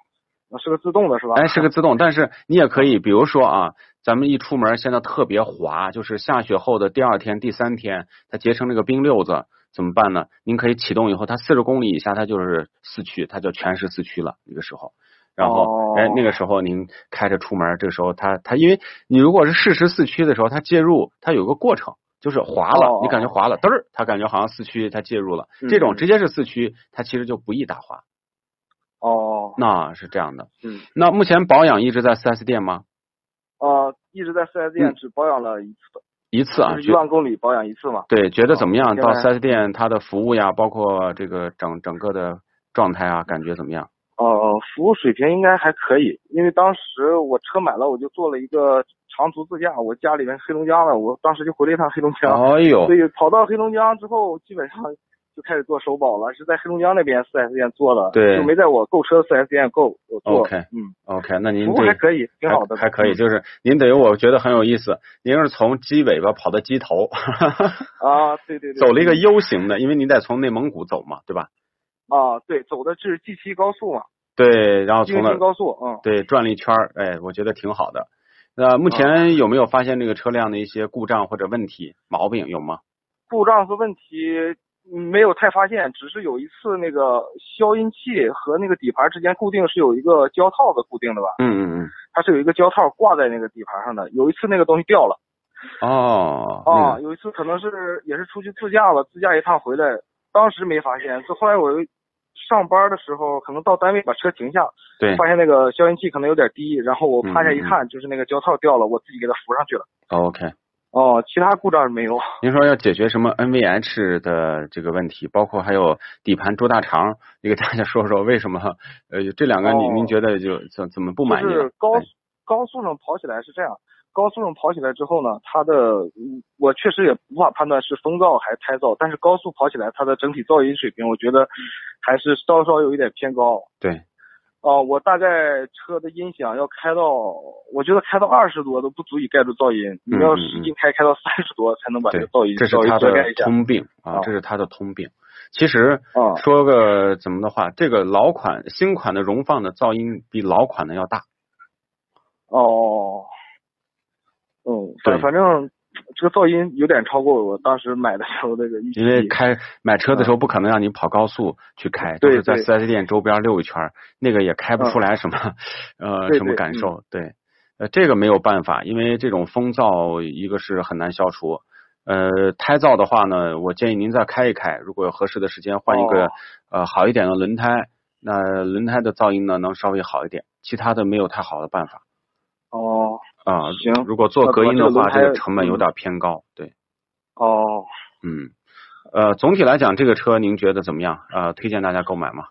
[SPEAKER 3] 那是个自动的是吧？
[SPEAKER 2] 哎，是个自动，但是你也可以，比如说啊，咱们一出门现在特别滑，就是下雪后的第二天、第三天，它结成那个冰溜子，怎么办呢？您可以启动以后，它四十公里以下，它就是四驱，它就全是四驱了。那个时候，然后、
[SPEAKER 3] 哦
[SPEAKER 2] 哎，那个时候您开着出门，这个时候它它因为你如果是适时四驱的时候，它介入它有个过程。就是滑了，
[SPEAKER 3] 哦
[SPEAKER 2] 你感觉滑了，嘚儿，它感觉好像四驱，它介入了。
[SPEAKER 3] 嗯
[SPEAKER 2] 这种直接是四驱，它其实就不易打滑。
[SPEAKER 3] 哦，
[SPEAKER 2] 那是这样的。
[SPEAKER 3] 嗯，
[SPEAKER 2] 那目前保养一直在 4S 店吗？
[SPEAKER 3] 呃，一直在四 S
[SPEAKER 2] 嗯
[SPEAKER 3] 店只保养了一次，
[SPEAKER 2] 一次啊，
[SPEAKER 3] 就是一万公里保养一次嘛。
[SPEAKER 2] 对，觉得怎么样？到
[SPEAKER 3] 现在
[SPEAKER 2] 4S 店它的服务呀，包括这个整整个的状态啊，感觉怎么样？
[SPEAKER 3] 哦呃，服务水平应该还可以，因为当时我车买了，我就做了一个长途自驾，我家里面黑龙江的，我当时就回了一趟黑龙江，
[SPEAKER 2] 哎呦
[SPEAKER 3] 所，以跑到黑龙江之后，基本上就开始做首保了，是在黑龙江那边四 S 店做的，
[SPEAKER 2] 对
[SPEAKER 3] 就没在我购车的 4S 店购我做
[SPEAKER 2] OK
[SPEAKER 3] 嗯
[SPEAKER 2] ，OK，那您
[SPEAKER 3] 服务
[SPEAKER 2] 这
[SPEAKER 3] 还可以，挺好的，
[SPEAKER 2] 还还可以，
[SPEAKER 3] 嗯
[SPEAKER 2] 就是您等于我觉得很有意思，您是从鸡尾巴跑到鸡头，
[SPEAKER 3] 啊，对对对，(laughs)
[SPEAKER 2] 走了一个 U 型的，因为您得从内蒙古走嘛，对吧？
[SPEAKER 3] 啊，对，走的是 G 七高速嘛，
[SPEAKER 2] 对，然后从那
[SPEAKER 3] 津高速，嗯。
[SPEAKER 2] 对转了一圈儿，哎，我觉得挺好的。那目
[SPEAKER 3] 啊
[SPEAKER 2] 前有没有发现这个车辆的一些故障或者问题毛病有吗？
[SPEAKER 3] 故障和问题嗯没有太发现，只是有一次那个消音器和那个底盘之间固定是有一个胶套的固定的吧？
[SPEAKER 2] 嗯嗯嗯，
[SPEAKER 3] 它是有一个胶套挂在那个底盘上的。有一次那个东西掉了
[SPEAKER 2] 哦，
[SPEAKER 3] 啊，
[SPEAKER 2] 嗯
[SPEAKER 3] 有一次可能是也是出去自驾了，自驾一趟回来，当时没发现，是后来我上班的时候可能到单位把车停下，
[SPEAKER 2] 对
[SPEAKER 3] 发现那个消音器可能有点低，然后我趴下一
[SPEAKER 2] 嗯嗯
[SPEAKER 3] 看，就是那个胶套掉了，我自己给它扶上去了。
[SPEAKER 2] ，OK。
[SPEAKER 3] 哦，其他故障是没有。
[SPEAKER 2] 您说要解决什么 NVH 的这个问题，包括还有底盘猪大肠，你给大家说说为什么？呃，这两个您、
[SPEAKER 3] 哦
[SPEAKER 2] 您觉得就怎怎么不满意？
[SPEAKER 3] 就是高
[SPEAKER 2] 哎
[SPEAKER 3] 高速上跑起来是这样，高速上跑起来之后呢，它的嗯我确实也无法判断是风噪还是胎噪，但是高速跑起来它的整体噪音水平，我觉得还是稍稍有一点偏高。
[SPEAKER 2] 对，
[SPEAKER 3] 哦、我大概车的音响要开到，我觉得开到二十多都不足以盖住噪音，你要使劲开，开到三十多才能把这个噪音
[SPEAKER 2] 这是
[SPEAKER 3] 稍微
[SPEAKER 2] 它的。通病啊，
[SPEAKER 3] 啊
[SPEAKER 2] 这是它的通病。其实
[SPEAKER 3] 啊
[SPEAKER 2] 说个怎么的话，这个老款新款的荣放的噪音比老款的要大。
[SPEAKER 3] 哦，嗯，
[SPEAKER 2] 对
[SPEAKER 3] 反反正这个噪音有点超过我当时买的时候那个预期。
[SPEAKER 2] 因为开买车的时候不可能让你跑高速去开，都
[SPEAKER 3] 对
[SPEAKER 2] 是在
[SPEAKER 3] 对
[SPEAKER 2] 四 S 店周边溜一圈儿，那个也开不出
[SPEAKER 3] 嗯
[SPEAKER 2] 来什么 (laughs) 呃什么感受。对，呃，这个没有办法，因为这种风噪一个是很难消除。呃，胎噪的话呢，我建议您再开一开，如果有合适的时间换一个、
[SPEAKER 3] 哦
[SPEAKER 2] 呃好一点的轮胎，那轮胎的噪音呢能稍微好一点，其他的没有太好的办法
[SPEAKER 3] 哦
[SPEAKER 2] 啊。
[SPEAKER 3] 行
[SPEAKER 2] 如果做隔音的话，
[SPEAKER 3] 这个
[SPEAKER 2] 成本有
[SPEAKER 3] 嗯
[SPEAKER 2] 点偏高。对，
[SPEAKER 3] 哦，
[SPEAKER 2] 嗯，呃，总体来讲，这个车您觉得怎么样？呃，推荐大家购买吗？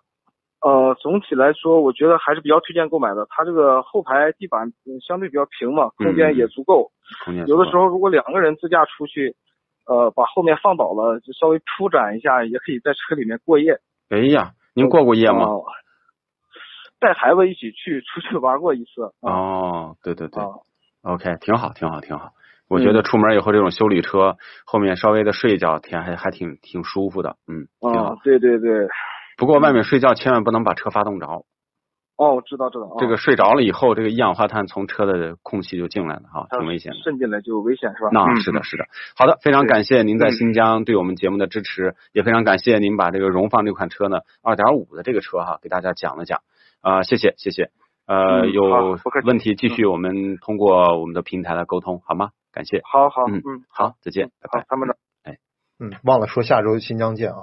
[SPEAKER 3] 呃，总体来说，我觉得还是比较推荐购买的。它这个后排地板嗯相对比较平嘛，空间也足够。
[SPEAKER 2] 空间
[SPEAKER 3] 有的时
[SPEAKER 2] 候，
[SPEAKER 3] 如果两个人自驾出去，呃，把后面放倒了，就稍微铺展一下，也可以在车里面过夜。
[SPEAKER 2] 哎呀，您过过夜吗？
[SPEAKER 3] 哦带孩子一起去出去玩过一次。啊
[SPEAKER 2] 哦，对对对
[SPEAKER 3] 啊，
[SPEAKER 2] ，OK，挺好，挺好，挺好。我觉得
[SPEAKER 3] 嗯
[SPEAKER 2] 出门以后这种修理车后面稍微的睡一觉，天还还挺挺舒服的，嗯，挺好
[SPEAKER 3] 啊。，对对对。
[SPEAKER 2] 不过外面睡觉千万不能把车发动着，
[SPEAKER 3] 哦，我知道知道。
[SPEAKER 2] 这个
[SPEAKER 3] 啊
[SPEAKER 2] 睡着了以后，这个一氧化碳从车的空气就进来了哈，
[SPEAKER 3] 它
[SPEAKER 2] 挺危险的。
[SPEAKER 3] 渗进来就危险是吧？
[SPEAKER 2] 那
[SPEAKER 3] 嗯
[SPEAKER 2] 是的，是的。好的，非常感谢您在
[SPEAKER 3] 嗯
[SPEAKER 2] 新疆对我们节目的支持，也非常感谢您把这个荣放这款车呢，二点五的这个车哈，给大家讲了讲。啊、谢谢，谢谢。呃，有问题继续我们通过我们的平台来沟通，好吗？感谢。
[SPEAKER 3] 好好，
[SPEAKER 2] 嗯
[SPEAKER 3] 嗯，
[SPEAKER 2] 好，再见，拜拜。，
[SPEAKER 3] 好参谋长。
[SPEAKER 1] 嗯，忘了说下周新疆见啊。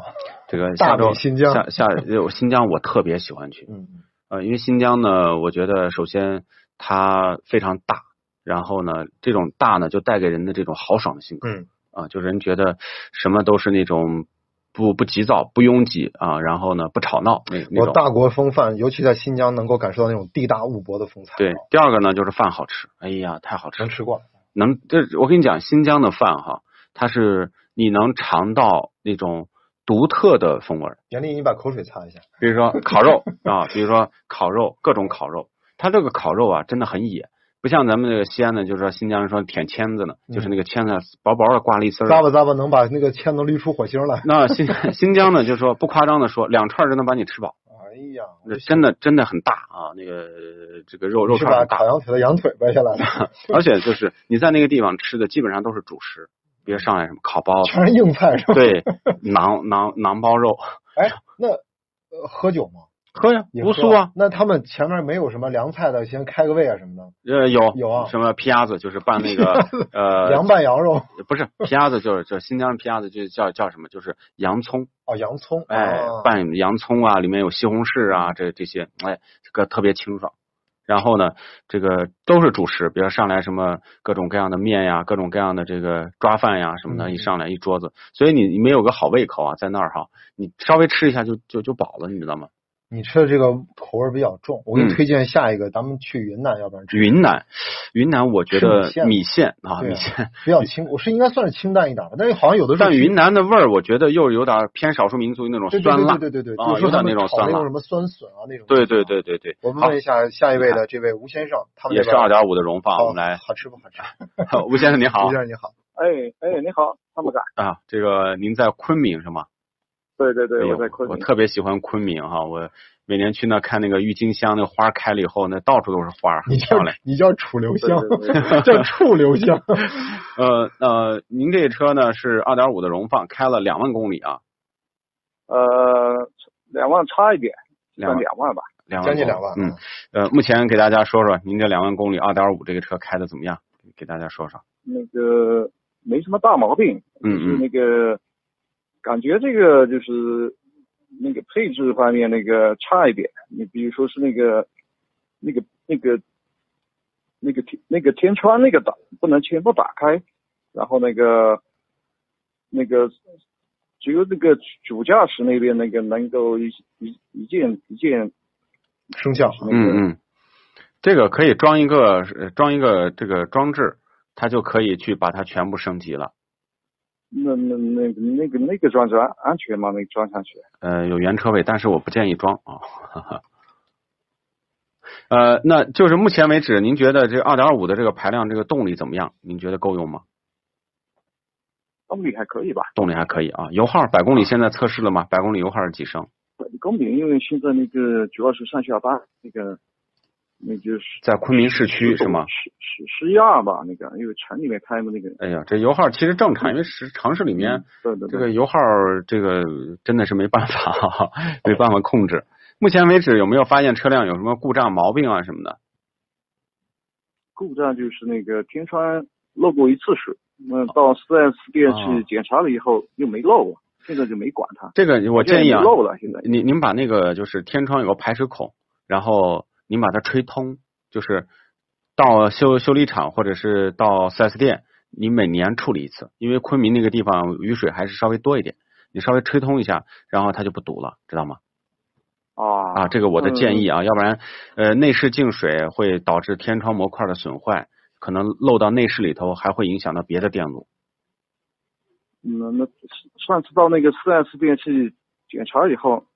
[SPEAKER 2] 这个下周
[SPEAKER 1] 新疆
[SPEAKER 2] 下下呃新疆我特别喜欢去，
[SPEAKER 1] 嗯，
[SPEAKER 2] 呃，因为新疆呢，我觉得首先它非常大，然后呢，这种大呢就带给人的这种豪爽的性格，
[SPEAKER 1] 嗯
[SPEAKER 2] 啊，就人觉得什么都是那种不不急躁、不拥挤啊，然后呢不吵闹那那
[SPEAKER 1] 大国风范，尤其在新疆能够感受到那种地大物博的风采。
[SPEAKER 2] 对，第二个呢就是饭好吃，哎呀，太好吃了，
[SPEAKER 1] 能吃过。
[SPEAKER 2] 能这我跟你讲，新疆的饭哈，它是你能尝到那种独特的风味儿。
[SPEAKER 1] 严丽，你把口水擦一下。
[SPEAKER 2] 比如说烤肉啊，比如说烤肉，各种烤肉，它这个烤肉啊，真的很野，不像咱们这个西安的，就是说新疆人说舔签子呢，就是那个签子薄薄的挂了一丝儿。
[SPEAKER 1] 咂吧咂吧能把那个签能捋出火星来。
[SPEAKER 2] 那新新疆呢，就是说不夸张的说，两串儿就能把你吃饱，
[SPEAKER 1] 哎呀，
[SPEAKER 2] 那真的真的很大啊，那个这个肉肉串大
[SPEAKER 1] 把烤，羊腿的羊腿掰下来了，(laughs)
[SPEAKER 2] 而且就是你在那个地方吃的基本上都是主食，比如上来什么烤包子，
[SPEAKER 1] 全是硬菜是吧？。
[SPEAKER 2] 对，馕馕馕包肉，
[SPEAKER 1] 哎，那呃喝酒吗？
[SPEAKER 2] 喝呀，
[SPEAKER 1] 也喝
[SPEAKER 2] 无苏啊，。
[SPEAKER 1] 那他们前面没有什么凉菜的，先开个胃啊什么的。
[SPEAKER 2] 呃，有
[SPEAKER 1] 有啊
[SPEAKER 2] 什么皮鸭子，就是拌那个 (laughs) 呃
[SPEAKER 1] 凉拌羊肉
[SPEAKER 2] 不是皮鸭子，就是就是新疆皮鸭子，就叫叫什么？就是洋葱，
[SPEAKER 1] 哦，洋葱。
[SPEAKER 2] 哎，
[SPEAKER 1] 啊
[SPEAKER 2] 拌洋葱啊，里面有西红柿啊，这这些，哎，这个特别清爽。然后呢，这个都是主食，比如上来什么各种各样的面呀，各种各样的这个抓饭呀什么的，
[SPEAKER 1] 嗯
[SPEAKER 2] 一上来一桌子，所以你你没有个好胃口啊，在那儿哈，你稍微吃一下就就就饱了，你知道吗？
[SPEAKER 1] 你吃的这个口味比较重，我给你
[SPEAKER 2] 嗯
[SPEAKER 1] 推荐下一个，咱们去云南，要不然吃
[SPEAKER 2] 云南，云南我觉得
[SPEAKER 1] 米线
[SPEAKER 2] 米线啊，米线，
[SPEAKER 1] 比较清，我是应该算是清淡一点吧，但是好像有的时候
[SPEAKER 2] 但云南的味儿，我觉得又有点偏少数民族那种
[SPEAKER 1] 对对
[SPEAKER 2] 酸辣，
[SPEAKER 1] 对对对对，
[SPEAKER 2] 啊有点
[SPEAKER 1] 就是说他们
[SPEAKER 2] 那种酸辣
[SPEAKER 1] 炒那种什么酸笋啊那种。
[SPEAKER 2] 对对。对对对，
[SPEAKER 1] 我们问一下下一位的这位吴先生，他们
[SPEAKER 2] 也是二点五的荣放，我们来，
[SPEAKER 1] 好吃不好吃？(laughs)
[SPEAKER 2] 吴先生你好
[SPEAKER 1] 吴先生你好，
[SPEAKER 3] 哎哎，你好，参谋长。
[SPEAKER 2] 啊，这个您在昆明是吗？
[SPEAKER 3] 对对对，我在昆明。
[SPEAKER 2] 我特别喜欢昆明哈，我每年去那看那个郁金香，那花开了以后，那到处都是花，很
[SPEAKER 1] 你叫
[SPEAKER 2] 漂亮。
[SPEAKER 1] 你叫楚留香 (laughs) 叫楚留香。(laughs)
[SPEAKER 2] 呃呃，您这车呢是二点五的荣放，开了两万公里啊，
[SPEAKER 3] 呃，两万差一点，
[SPEAKER 2] 两
[SPEAKER 3] 两万吧。
[SPEAKER 2] 两万
[SPEAKER 1] 将近两万
[SPEAKER 2] 嗯，呃，目前给大家说说您这两万公里二点五这个车开的怎么样？给大家说说。
[SPEAKER 3] 那个没什么大毛病，
[SPEAKER 2] 嗯
[SPEAKER 3] 就是
[SPEAKER 2] 嗯
[SPEAKER 3] 那个感觉这个就是那个配置方面那个差一点。你比如说是那个那个那个那个天那个天窗那个打不能全部打开，然后那个那个只有那个主驾驶那边那个能够一一一键一键
[SPEAKER 1] 生效
[SPEAKER 3] 那个
[SPEAKER 2] 嗯嗯，这个可以装一个呃装一个这个装置，它就可以去把它全部升级了。
[SPEAKER 3] 那那那个那个那个装置安安全吗？那个装上去？
[SPEAKER 2] 呃，有原车位，但是我不建议装啊。哈哈。呃，那就是目前为止，您觉得这二点五的这个排量这个动力怎么样？您觉得够用吗？
[SPEAKER 3] 动力还可以吧？
[SPEAKER 2] 动力还可以啊。油耗百公里现在测试了吗？百公里油耗是几升？
[SPEAKER 3] 百公里因为现在那个主要是上下班那个
[SPEAKER 5] 那就是
[SPEAKER 2] 在昆明市区是吗？
[SPEAKER 5] 十十十一二吧，那个因为城里面开的那个，
[SPEAKER 2] 哎呀，这油耗其实正常，因为是城市里面
[SPEAKER 5] 对
[SPEAKER 2] 这个油耗，这个真的是没办法，(laughs) 没办法控制。目前为止有没有发现车辆有什么故障毛病啊什么的？
[SPEAKER 5] 故障就是那个天窗漏过一次水，那到四 S 店
[SPEAKER 2] 哦
[SPEAKER 5] 去检查了以后又没漏过，现在就没管它。
[SPEAKER 2] 这个我建议啊，
[SPEAKER 5] 漏了现在。
[SPEAKER 2] 您您把那个就是天窗有个排水孔，然后您把它吹通，就是到修修理厂或者是到四 S 店，你每年处理一次，因为昆明那个地方雨水还是稍微多一点，你稍微吹通一下，然后它就不堵了，知道吗？
[SPEAKER 5] 啊
[SPEAKER 2] 啊，这个我的建议
[SPEAKER 5] 嗯
[SPEAKER 2] 啊，要不然呃内饰进水会导致天窗模块的损坏，可能漏到内饰里头，还会影响到别的电路。
[SPEAKER 5] 嗯，那上次到那个四 S 店去检查以后，嗯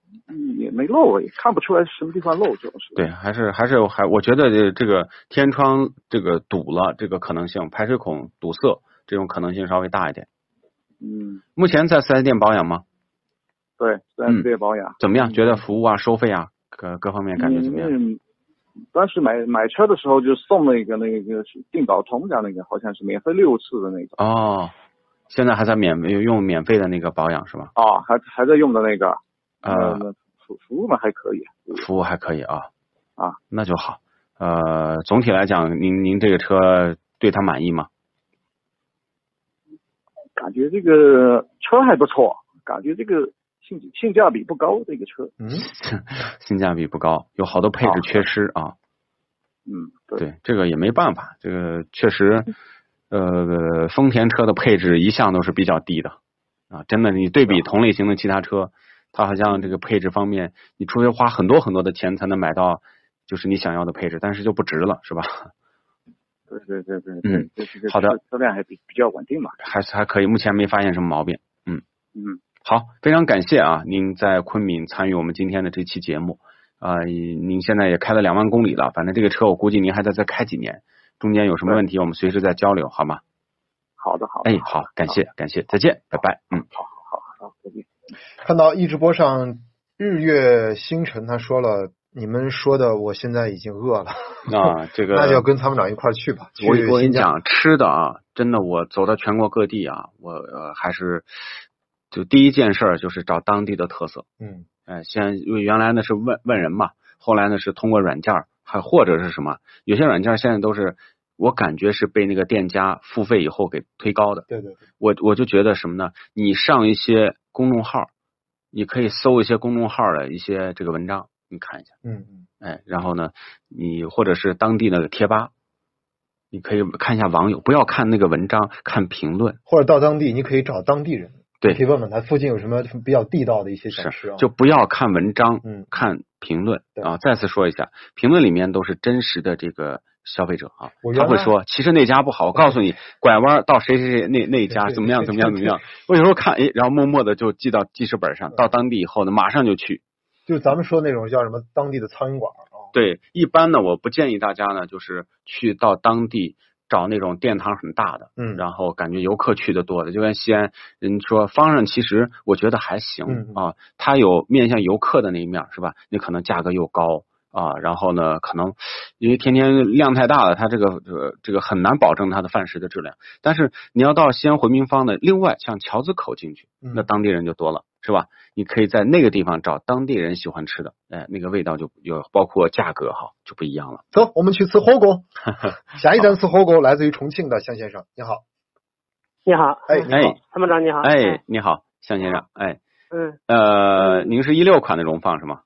[SPEAKER 5] 也没漏，也看不出来什么地方漏，主要是。
[SPEAKER 2] 对，还是还是还，我觉得这这个天窗这个堵了，这个可能性，排水孔堵塞这种可能性稍微大一点。
[SPEAKER 5] 嗯，
[SPEAKER 2] 目前在四 S 店保养吗？
[SPEAKER 5] 对，四
[SPEAKER 2] 嗯
[SPEAKER 5] S 店保养。
[SPEAKER 2] 怎么样？觉得服务啊、收费啊，各各方面感觉怎么样？
[SPEAKER 5] 嗯，当时买买车的时候就送了一个那个定保通的那个，好像是免费六次的那个。
[SPEAKER 2] 哦，现在还在免用免费的那个保养是吧？
[SPEAKER 5] 哦，还还在用的那个。
[SPEAKER 2] 呃，
[SPEAKER 5] 服服务嘛还可以。
[SPEAKER 2] 服务还可以啊。
[SPEAKER 5] 啊，
[SPEAKER 2] 那就好。呃，总体来讲，您您这个车对它满意吗？
[SPEAKER 5] 感觉这个车还不错，感觉这个性性价比不高，这个车。
[SPEAKER 1] 嗯，(laughs)
[SPEAKER 2] 性价比不高，有好多配置缺失啊。
[SPEAKER 5] 嗯，对。
[SPEAKER 2] 对，这个也没办法，这个确实，呃，丰田车的配置一向都是比较低的啊，真的，你对比同类型的其他车，它好像这个配置方面，你除非花很多很多的钱才能买到就是你想要的配置，但是就不值了，是吧？
[SPEAKER 5] 对对对对，
[SPEAKER 2] 嗯好的
[SPEAKER 5] 车车辆还比比较稳定嘛。
[SPEAKER 2] 还是还可以，目前没发现什么毛病。嗯
[SPEAKER 5] 嗯，
[SPEAKER 2] 好，非常感谢啊，您在昆明参与我们今天的这期节目啊、您现在也开了两万公里了，反正这个车我估计您还得再开几年，中间有什么问题我们随时再交流，好吗？
[SPEAKER 5] 好的好的。
[SPEAKER 2] 哎，好，感谢感谢，再见，拜拜，嗯。
[SPEAKER 5] 好好好好，再见。
[SPEAKER 1] 看到一直播上日月星辰，他说了，你们说的我现在已经饿了，
[SPEAKER 2] 啊，这个 (laughs)
[SPEAKER 1] 那就要跟参谋长一块儿去吧。
[SPEAKER 2] 我跟你讲，吃的啊，真的，我走到全国各地啊，我、呃、还是就第一件事儿就是找当地的特色。
[SPEAKER 1] 嗯
[SPEAKER 2] 哎，先因为原来呢是问问人嘛，后来呢是通过软件儿，还或者是什么，有些软件儿现在都是我感觉是被那个店家付费以后给推高的。
[SPEAKER 1] 对对对，
[SPEAKER 2] 我我就觉得什么呢？你上一些公众号，你可以搜一些公众号的一些这个文章，你看一下。
[SPEAKER 1] 嗯嗯，
[SPEAKER 2] 哎，然后呢，你或者是当地那个贴吧，你可以看一下网友，不要看那个文章，看评论。
[SPEAKER 1] 或者到当地，你可以找当地人，
[SPEAKER 2] 对
[SPEAKER 1] 可以问问他附近有什么比较地道的一些小吃啊。
[SPEAKER 2] 就不要看文章，
[SPEAKER 1] 嗯
[SPEAKER 2] 看评论
[SPEAKER 1] 对
[SPEAKER 2] 啊。再次说一下，评论里面都是真实的这个消费者啊他会说，其实那家不好，我告诉你，拐弯到谁谁谁那那一家怎么样怎么样怎么样。我有时候看，哎，然后默默的就记到记事本上，到当地以后呢，马上就去。
[SPEAKER 1] 就咱们说那种叫什么当地的苍蝇馆儿啊。
[SPEAKER 2] 对，一般呢，我不建议大家呢，就是去到当地找那种殿堂很大的，
[SPEAKER 1] 嗯
[SPEAKER 2] 然后感觉游客去的多的，就跟西安人说方上，其实我觉得还行、啊，它有面向游客的那一面是吧？那可能价格又高啊，然后呢，可能因为天天量太大了，它这个呃这个很难保证它的饭食的质量。但是你要到西安回民坊的，另外像桥子口进去，
[SPEAKER 1] 嗯
[SPEAKER 2] 那当地人就多了。是吧？你可以在那个地方找当地人喜欢吃的，哎，那个味道就有，包括价格哈就不一样了。
[SPEAKER 1] 走，我们去吃火锅。(laughs) 下一站吃火锅，来自于重庆的向先生，你好。
[SPEAKER 6] 你好，
[SPEAKER 1] 哎，你好。
[SPEAKER 2] 哎，
[SPEAKER 6] 参谋长你好。
[SPEAKER 2] 哎，你好，向先生，哎，
[SPEAKER 6] 嗯，
[SPEAKER 2] 呃，您是一六款的荣放是吗？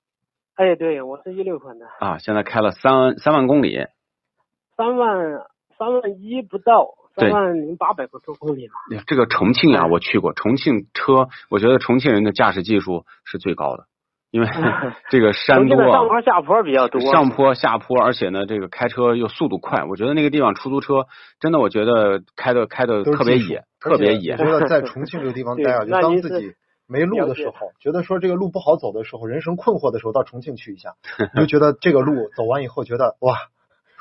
[SPEAKER 6] 哎，对，我是一六款的，
[SPEAKER 2] 啊，现在开了三三万公里，
[SPEAKER 6] 三万三万一不到，三万零八百多公里嘛。
[SPEAKER 2] 哎这个重庆呀，
[SPEAKER 6] 哎
[SPEAKER 2] 我去过，重庆车，我觉得重庆人的驾驶技术是最高的，因为 (laughs) 这个山多啊
[SPEAKER 6] 上坡下坡比较多。
[SPEAKER 2] 上坡下坡，而且呢，这个开车又速度快，我觉得那个地方出租车真的，我觉得开的开的特别野，特别野
[SPEAKER 1] 觉得在 (laughs) 重庆这个地方待啊，
[SPEAKER 6] 对
[SPEAKER 1] 就当自己没路的时候，觉得说这个路不好走的时候，人生困惑的时候，到重庆去一下，(laughs) 你就觉得这个路走完以后，觉得哇，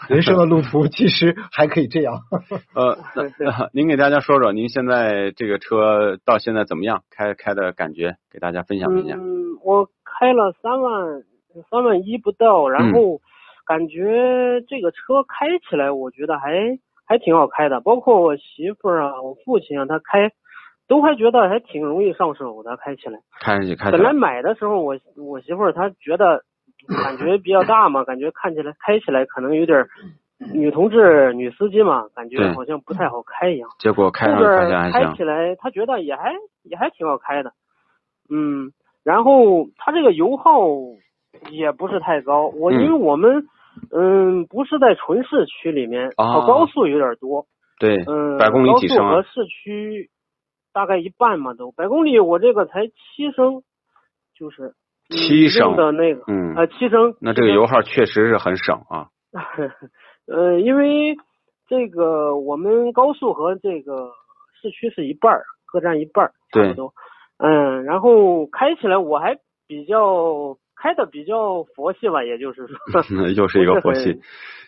[SPEAKER 1] 人生的路途其实还可以这样。(laughs)
[SPEAKER 2] 呃，(laughs) 您给大家说说，您现在这个车到现在怎么样？开开的感觉，给大家分享一下。
[SPEAKER 6] 嗯，我开了三万三万一不到，然后感觉这个车开起来，我觉得还还挺好开的。包括我媳妇儿啊，我父亲啊，他开都还觉得还挺容易上手的，开起来。
[SPEAKER 2] 开上去开起
[SPEAKER 6] 本来
[SPEAKER 2] 来，
[SPEAKER 6] 买的时候，我我媳妇儿她觉得感觉比较大嘛，感觉看起来开起来可能有点儿女同志、女司机嘛，感觉好像不太好开一样。
[SPEAKER 2] 结果开上来还行
[SPEAKER 6] 开起。来，她觉得也还也还挺好开的，嗯，然后它这个油耗也不是太高，我、
[SPEAKER 2] 嗯
[SPEAKER 6] 因为我们嗯不是在纯市区里面，
[SPEAKER 2] 啊
[SPEAKER 6] 跑高速有点多，
[SPEAKER 2] 对，
[SPEAKER 6] 嗯，
[SPEAKER 2] 百公里几升啊
[SPEAKER 6] 高速和？市区大概一半嘛都，百公里我这个才七升，就是嗯
[SPEAKER 2] 七升
[SPEAKER 6] 的那个，
[SPEAKER 2] 嗯
[SPEAKER 6] 呃七升，
[SPEAKER 2] 那这个油耗确实是很省啊。(laughs)
[SPEAKER 6] 呃，因为这个我们高速和这个市区是一半儿，各占一半儿，差
[SPEAKER 2] 对
[SPEAKER 6] 不多。嗯，然后开起来我还比较开的比较佛系吧，也就是说，
[SPEAKER 2] 那 (laughs) 又是一个佛系。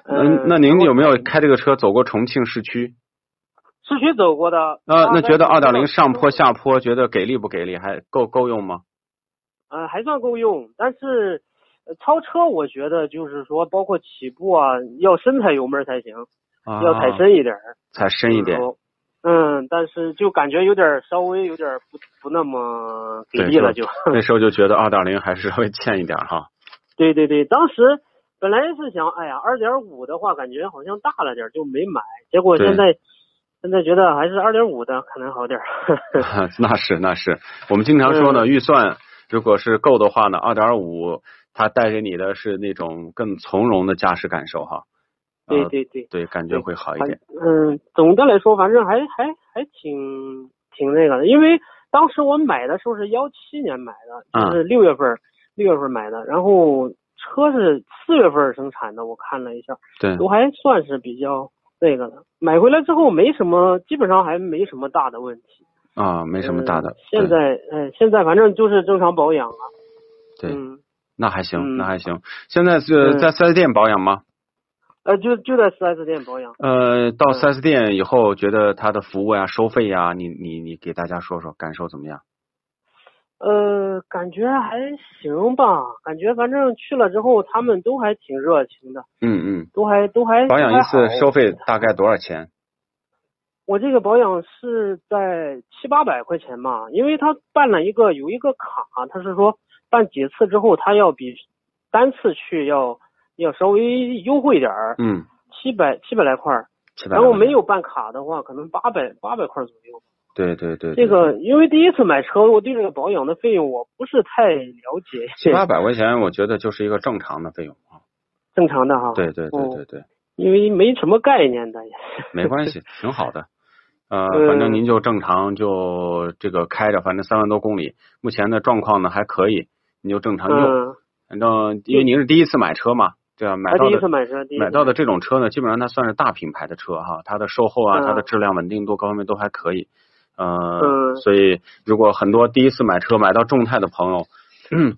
[SPEAKER 6] 嗯 (laughs)
[SPEAKER 2] 嗯，那您有没有开这个车走过重庆市区？
[SPEAKER 6] 市区走过的？
[SPEAKER 2] 啊，那觉得二点零上坡下坡，觉得给力不给力？还够够用吗？
[SPEAKER 6] 呃，还算够用，但是呃超车我觉得就是说，包括起步啊，要深踩油门才行，
[SPEAKER 2] 啊，
[SPEAKER 6] 要踩深一点儿。
[SPEAKER 2] 踩深一点
[SPEAKER 6] 嗯，但是就感觉有点儿稍微有点儿不不那么给力了，就。(laughs)
[SPEAKER 2] 那时候就觉得二点零还是稍微欠一点哈。
[SPEAKER 6] 对对对，当时本来是想，哎呀，二点五的话感觉好像大了点，就没买。结果现在现在觉得还是二点五的可能好点儿。(laughs)
[SPEAKER 2] 那是那是，我们经常说呢，
[SPEAKER 6] 嗯
[SPEAKER 2] 预算如果是够的话呢，二点五它带给你的是那种更从容的驾驶感受哈。呃
[SPEAKER 6] 对对对，
[SPEAKER 2] 对，感觉会好一点。
[SPEAKER 6] 嗯，总的来说，反正还还还挺挺那个的，因为当时我买的时候是幺七年买的，就是六月份儿六、月份买的，然后车是四月份生产的，我看了一下，
[SPEAKER 2] 对，
[SPEAKER 6] 都还算是比较那个的。买回来之后没什么，基本上还没什么大的问题。
[SPEAKER 2] 啊，没什么大的
[SPEAKER 6] 嗯。现在，嗯，现在反正就是正常保养了。
[SPEAKER 2] 对，
[SPEAKER 6] 嗯，
[SPEAKER 2] 那还行，
[SPEAKER 6] 嗯
[SPEAKER 2] 那还行。现在是
[SPEAKER 6] 嗯
[SPEAKER 2] 在四 S 店保养吗？
[SPEAKER 6] 呃，就就在四 S 店保养。
[SPEAKER 2] 呃，到
[SPEAKER 6] 嗯
[SPEAKER 2] 四 S 店以后，觉得它的服务呀、收费呀，你你你给大家说说感受怎么样？
[SPEAKER 6] 呃，感觉还行吧，感觉反正去了之后，他们都还挺热情的，
[SPEAKER 2] 嗯嗯，
[SPEAKER 6] 都还都还
[SPEAKER 2] 保养一次收费大概多少钱？
[SPEAKER 6] 我这个保养是在七八百块钱嘛，因为他办了一个有一个卡，他是说办几次之后，他要比单次去要要稍微优惠点儿，
[SPEAKER 2] 嗯，
[SPEAKER 6] 七百七百来块儿。然后没有办卡的话，可能八百八百块左右。
[SPEAKER 2] 对对对，
[SPEAKER 6] 这个因为第一次买车，我对这个保养的费用我不是太了解，
[SPEAKER 2] 七八百块钱，我觉得就是一个正常的费用啊。
[SPEAKER 6] 正常的哈。
[SPEAKER 2] 对对对
[SPEAKER 6] 哦
[SPEAKER 2] 对对，
[SPEAKER 6] 因为没什么概念的也。(laughs)
[SPEAKER 2] 没关系，挺好的。呃，
[SPEAKER 6] 嗯
[SPEAKER 2] 反正您就正常就这个开着，反正三万多公里，目前的状况呢还可以，你就正常用。
[SPEAKER 6] 嗯，
[SPEAKER 2] 反正因为您是第一次买车嘛，对吧？买到的
[SPEAKER 6] 次买
[SPEAKER 2] 到的这种车呢，基本上它算是大品牌的车哈，它的售后啊，
[SPEAKER 6] 嗯
[SPEAKER 2] 它的质量稳定度各方面都还可以。呃，
[SPEAKER 6] 嗯
[SPEAKER 2] 所以如果很多第一次买车买到众泰的朋友，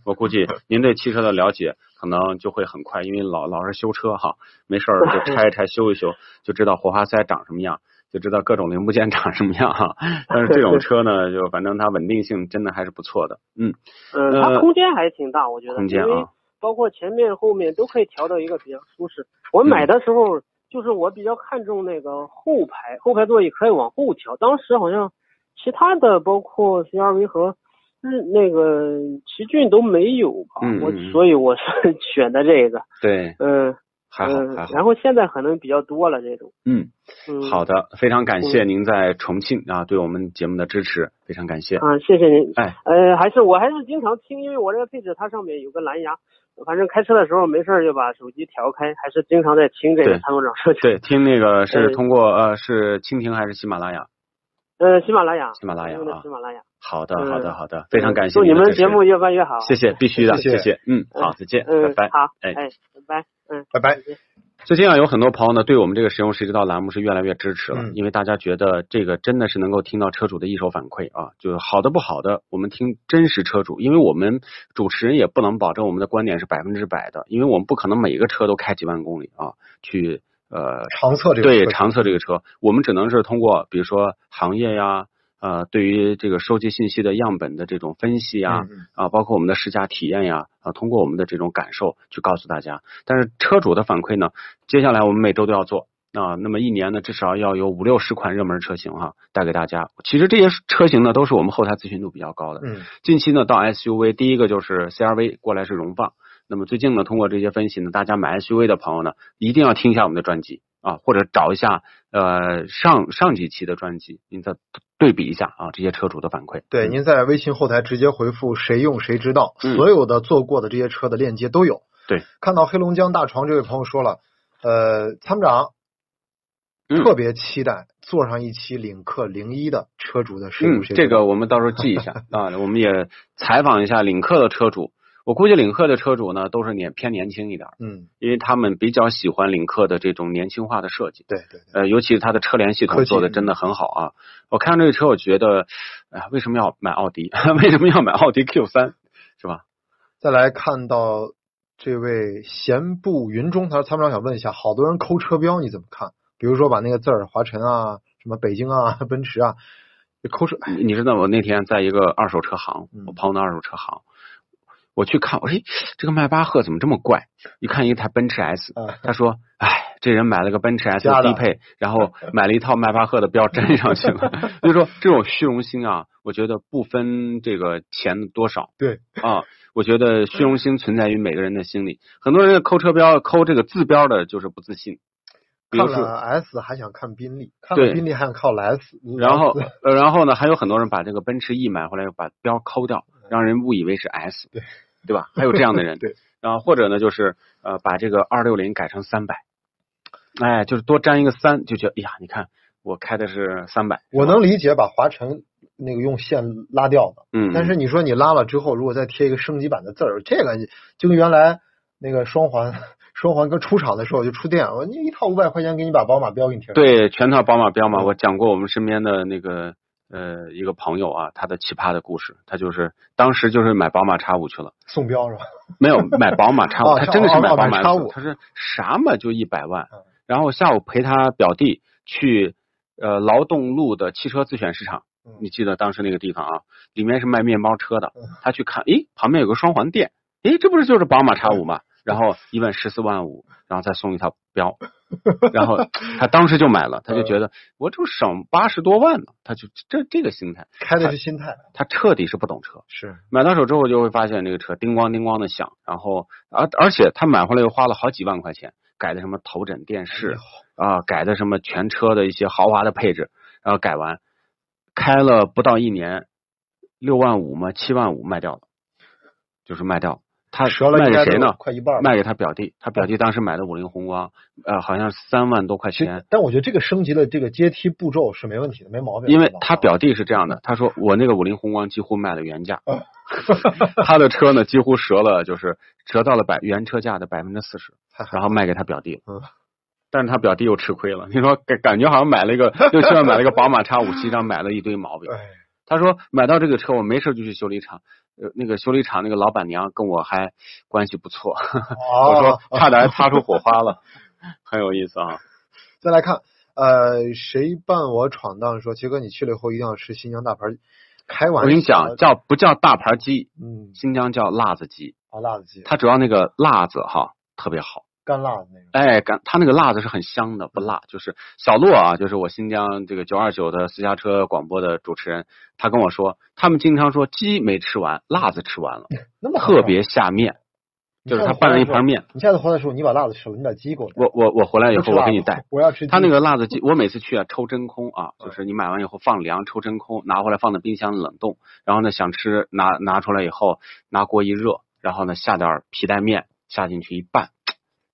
[SPEAKER 2] 我估计您对汽车的了解可能就会很快，因为老老是修车哈，没事儿就拆一拆修一修，就知道火花塞长什么样，就知道各种零部件长什么样哈。但是这种车呢，就反正它稳定性真的还是不错的，嗯，
[SPEAKER 6] 嗯，
[SPEAKER 2] 呃
[SPEAKER 6] 它空间还挺大，我觉得，
[SPEAKER 2] 空间啊，
[SPEAKER 6] 包括前面后面都可以调到一个比较舒适。我买的时候，就是我比较看重那个后排，后排座椅可以往后调。当时好像其他的包括 CRV 和日那个奇骏都没有吧，我所以我是 (laughs) 选的这个，
[SPEAKER 2] 对，
[SPEAKER 6] 嗯
[SPEAKER 2] 还好
[SPEAKER 6] 嗯
[SPEAKER 2] 还，好，
[SPEAKER 6] 然后现在可能比较多了这种，
[SPEAKER 2] 嗯。
[SPEAKER 6] 嗯，
[SPEAKER 2] 好的，非常感谢您在重庆啊对我们节目的支持，非常感谢。
[SPEAKER 6] 啊，谢谢您。
[SPEAKER 2] 哎，
[SPEAKER 6] 呃，还是我还是经常听，因为我这个配置它上面有个蓝牙，反正开车的时候没事儿就把手机调开，还是经常在听这个参谋长说。
[SPEAKER 2] 对，听那个 (laughs) 是
[SPEAKER 6] 嗯
[SPEAKER 2] 通过呃是蜻蜓还是喜马拉雅？
[SPEAKER 6] 呃，喜马拉雅，
[SPEAKER 2] 喜马拉雅啊。
[SPEAKER 6] 喜马拉雅。
[SPEAKER 2] 好的，
[SPEAKER 6] 嗯
[SPEAKER 2] 好的，好的，非常感谢
[SPEAKER 6] 祝你们节目越办越好。
[SPEAKER 2] 谢谢，必须的，
[SPEAKER 1] 谢谢。
[SPEAKER 2] 谢，嗯，好，再见，
[SPEAKER 6] 嗯，
[SPEAKER 2] 拜拜。
[SPEAKER 6] 好，
[SPEAKER 2] 哎。
[SPEAKER 6] 哎，拜拜，嗯，
[SPEAKER 1] 拜拜。
[SPEAKER 2] 最近啊，有很多朋友呢对我们这个实用谁知道栏目是越来越支持了，
[SPEAKER 1] 嗯。
[SPEAKER 2] 因为大家觉得这个真的是能够听到车主的一手反馈啊，就是好的不好的，我们听真实车主，因为我们主持人也不能保证我们的观点是百分之百的，因为我们不可能每个车都开几万公里啊，去呃
[SPEAKER 1] 长测这个车
[SPEAKER 2] 对长测这个车，我们只能是通过比如说行业呀。呃，对于这个收集信息的样本的这种分析
[SPEAKER 1] 呀，
[SPEAKER 2] 啊，包括我们的试驾体验呀，啊，通过我们的这种感受去告诉大家。但是车主的反馈呢，接下来我们每周都要做。啊，那么一年呢，至少要有五六十款热门车型哈，带给大家。其实这些车型呢，都是我们后台咨询度比较高的。
[SPEAKER 1] 嗯
[SPEAKER 2] 近期呢，到 SUV，第一个就是 CRV 过来是荣放。那么最近呢，通过这些分析呢，大家买 SUV 的朋友呢，一定要听一下我们的专辑啊，或者找一下呃上上几期的专辑，您再对比一下啊这些车主的反馈。
[SPEAKER 1] 对，
[SPEAKER 2] 嗯
[SPEAKER 1] 您在微信后台直接回复“谁用谁知道”，
[SPEAKER 2] 嗯
[SPEAKER 1] 所有的做过的这些车的链接都有。
[SPEAKER 2] 对，
[SPEAKER 1] 看到黑龙江大床这位朋友说了，呃，参谋长
[SPEAKER 2] 嗯
[SPEAKER 1] 特别期待坐上一期领克零一的车主的视频
[SPEAKER 2] 嗯，这。个我们到时候记一下 (laughs) 啊，我们也采访一下领克的车主。我估计领克的车主呢，都是年偏年轻一点儿，
[SPEAKER 1] 嗯，
[SPEAKER 2] 因为他们比较喜欢领克的这种年轻化的设计。
[SPEAKER 1] 对对对，
[SPEAKER 2] 呃，尤其是它的车联系统做的真的很好啊！我看这个车，我觉得，哎呀，为什么要买奥迪？(laughs) 为什么要买奥迪 Q 三？是吧？
[SPEAKER 1] 再来看到这位闲步云中，他说参谋长想问一下，好多人抠车标，你怎么看？比如说把那个字儿华晨啊、什么北京啊、(laughs) 奔驰啊，抠车，哎
[SPEAKER 2] 你你知道我那天在一个二手车行
[SPEAKER 1] 嗯，
[SPEAKER 2] 我朋友的二手车行，我去看，我说，哎，这个迈巴赫怎么这么怪？一看一台奔驰 S，
[SPEAKER 1] 啊
[SPEAKER 2] 他说，哎，这人买了个奔驰 S
[SPEAKER 1] 的
[SPEAKER 2] 低配，然后买了一套迈巴赫的标 (laughs) 粘上去了。(laughs) 所以说这种虚荣心啊，我觉得不分这个钱的多少，
[SPEAKER 1] 对
[SPEAKER 2] 啊，我觉得虚荣心存在于每个人的心里。很多人抠车标、抠这个字标的，就是不自信。比如说
[SPEAKER 1] 看了 S 还想看宾利，看了
[SPEAKER 2] 对
[SPEAKER 1] 宾利还想靠莱斯，
[SPEAKER 2] 然后呃，然后呢，还有很多人把这个奔驰 E 买回来，又把标抠掉，(laughs) 让人误以为是 S，
[SPEAKER 1] 对
[SPEAKER 2] 对吧？还有这样的人，(laughs)
[SPEAKER 1] 对。
[SPEAKER 2] 然后或者呢，就是呃，把这个二六零改成三百，哎，就是多粘一个三，就觉得哎呀，你看我开的是三百，
[SPEAKER 1] 我能理解把华晨那个用线拉掉的，
[SPEAKER 2] 嗯，
[SPEAKER 1] 但是你说你拉了之后，如果再贴一个升级版的字儿，这个就跟原来那个双环双环刚出厂的时候就出电，我你一套五百块钱给你把宝马标给你贴上，，
[SPEAKER 2] 对全套宝马标嘛，
[SPEAKER 1] 嗯
[SPEAKER 2] 我讲过我们身边的那个呃一个朋友啊，他的奇葩的故事，他就是当时就是买宝马叉五去了。
[SPEAKER 1] 送标是吧？(laughs)
[SPEAKER 2] 没有买宝马叉五，
[SPEAKER 1] 哦
[SPEAKER 2] 他真的是买宝马
[SPEAKER 1] 买叉五。
[SPEAKER 2] 他是啥嘛就一百万
[SPEAKER 1] 嗯，
[SPEAKER 2] 然后下午陪他表弟去呃劳动路的汽车自选市场
[SPEAKER 1] 嗯，
[SPEAKER 2] 你记得当时那个地方啊，里面是卖面包车的
[SPEAKER 1] 嗯，
[SPEAKER 2] 他去看，诶，旁边有个双环店，诶，这不是就是宝马叉五吗？然后一问十四万五，然后再送一套标，(laughs) 然后他当时就买了，他就觉得我就省八十多万呢，他就这这个心态，
[SPEAKER 1] 开的是心态，
[SPEAKER 2] 他彻底是不懂车。
[SPEAKER 1] 是
[SPEAKER 2] 买到手之后就会发现这个车叮咣叮咣的响，然后而而且他买回来又花了好几万块钱，改的什么头枕电视啊、改的什么全车的一些豪华的配置，然后改完开了不到一年，六万五嘛七万五卖掉了，就是卖掉了。他卖给谁呢？
[SPEAKER 1] 快一半
[SPEAKER 2] 卖给他表弟，他表弟当时买的五菱宏光，呃，好像三万多块钱。
[SPEAKER 1] 但我觉得这个升级的这个阶梯步骤是没问题的，没毛病。
[SPEAKER 2] 因为他表弟是这样的，他说我那个五菱宏光几乎卖了原价，
[SPEAKER 1] 嗯
[SPEAKER 2] 他的车呢几乎折了，就是折到了百原车价的百分之四十，然后卖给他表弟了。
[SPEAKER 1] 嗯
[SPEAKER 2] 但是他表弟又吃亏了，你说感感觉好像买了一个六七万买了一个宝马叉五，实际上买了一堆毛病。(laughs)
[SPEAKER 1] 哎，
[SPEAKER 2] 他说买到这个车，我没事就去修理厂，呃，那个修理厂那个老板娘跟我还关系不错，(laughs) 我说
[SPEAKER 1] 哦，
[SPEAKER 2] 差点还擦出火花了，(laughs) 很有意思啊。
[SPEAKER 1] 再来看，呃，谁伴我闯荡说，杰哥你去了以后一定要吃新疆大盘，开玩笑，
[SPEAKER 2] 我跟你讲，叫不叫大盘鸡？
[SPEAKER 1] 嗯，
[SPEAKER 2] 新疆叫辣子鸡，
[SPEAKER 1] 啊，辣子鸡，
[SPEAKER 2] 它主要那个辣子哈特别好。
[SPEAKER 1] 干辣的那种，
[SPEAKER 2] 哎，干它那个辣子是很香的，不辣。就是小洛啊，就是我新疆这个九二九的私家车广播的主持人，他跟我说，他们经常说鸡没吃完，辣子吃完了，(laughs)
[SPEAKER 1] 那么
[SPEAKER 2] 特别下面。就是他拌了一盘面。
[SPEAKER 1] 你下次回来的时候，你把辣子吃了，你把鸡给我。
[SPEAKER 2] 我我我回来以后我给你带。(laughs)
[SPEAKER 1] 我要吃鸡。
[SPEAKER 2] 他那个辣子鸡，(laughs) 我每次去啊抽真空啊，就是你买完以后放凉抽真空，拿回来放在冰箱冷冻，然后呢想吃拿拿出来以后拿锅一热，然后呢下点皮带面下进去一拌。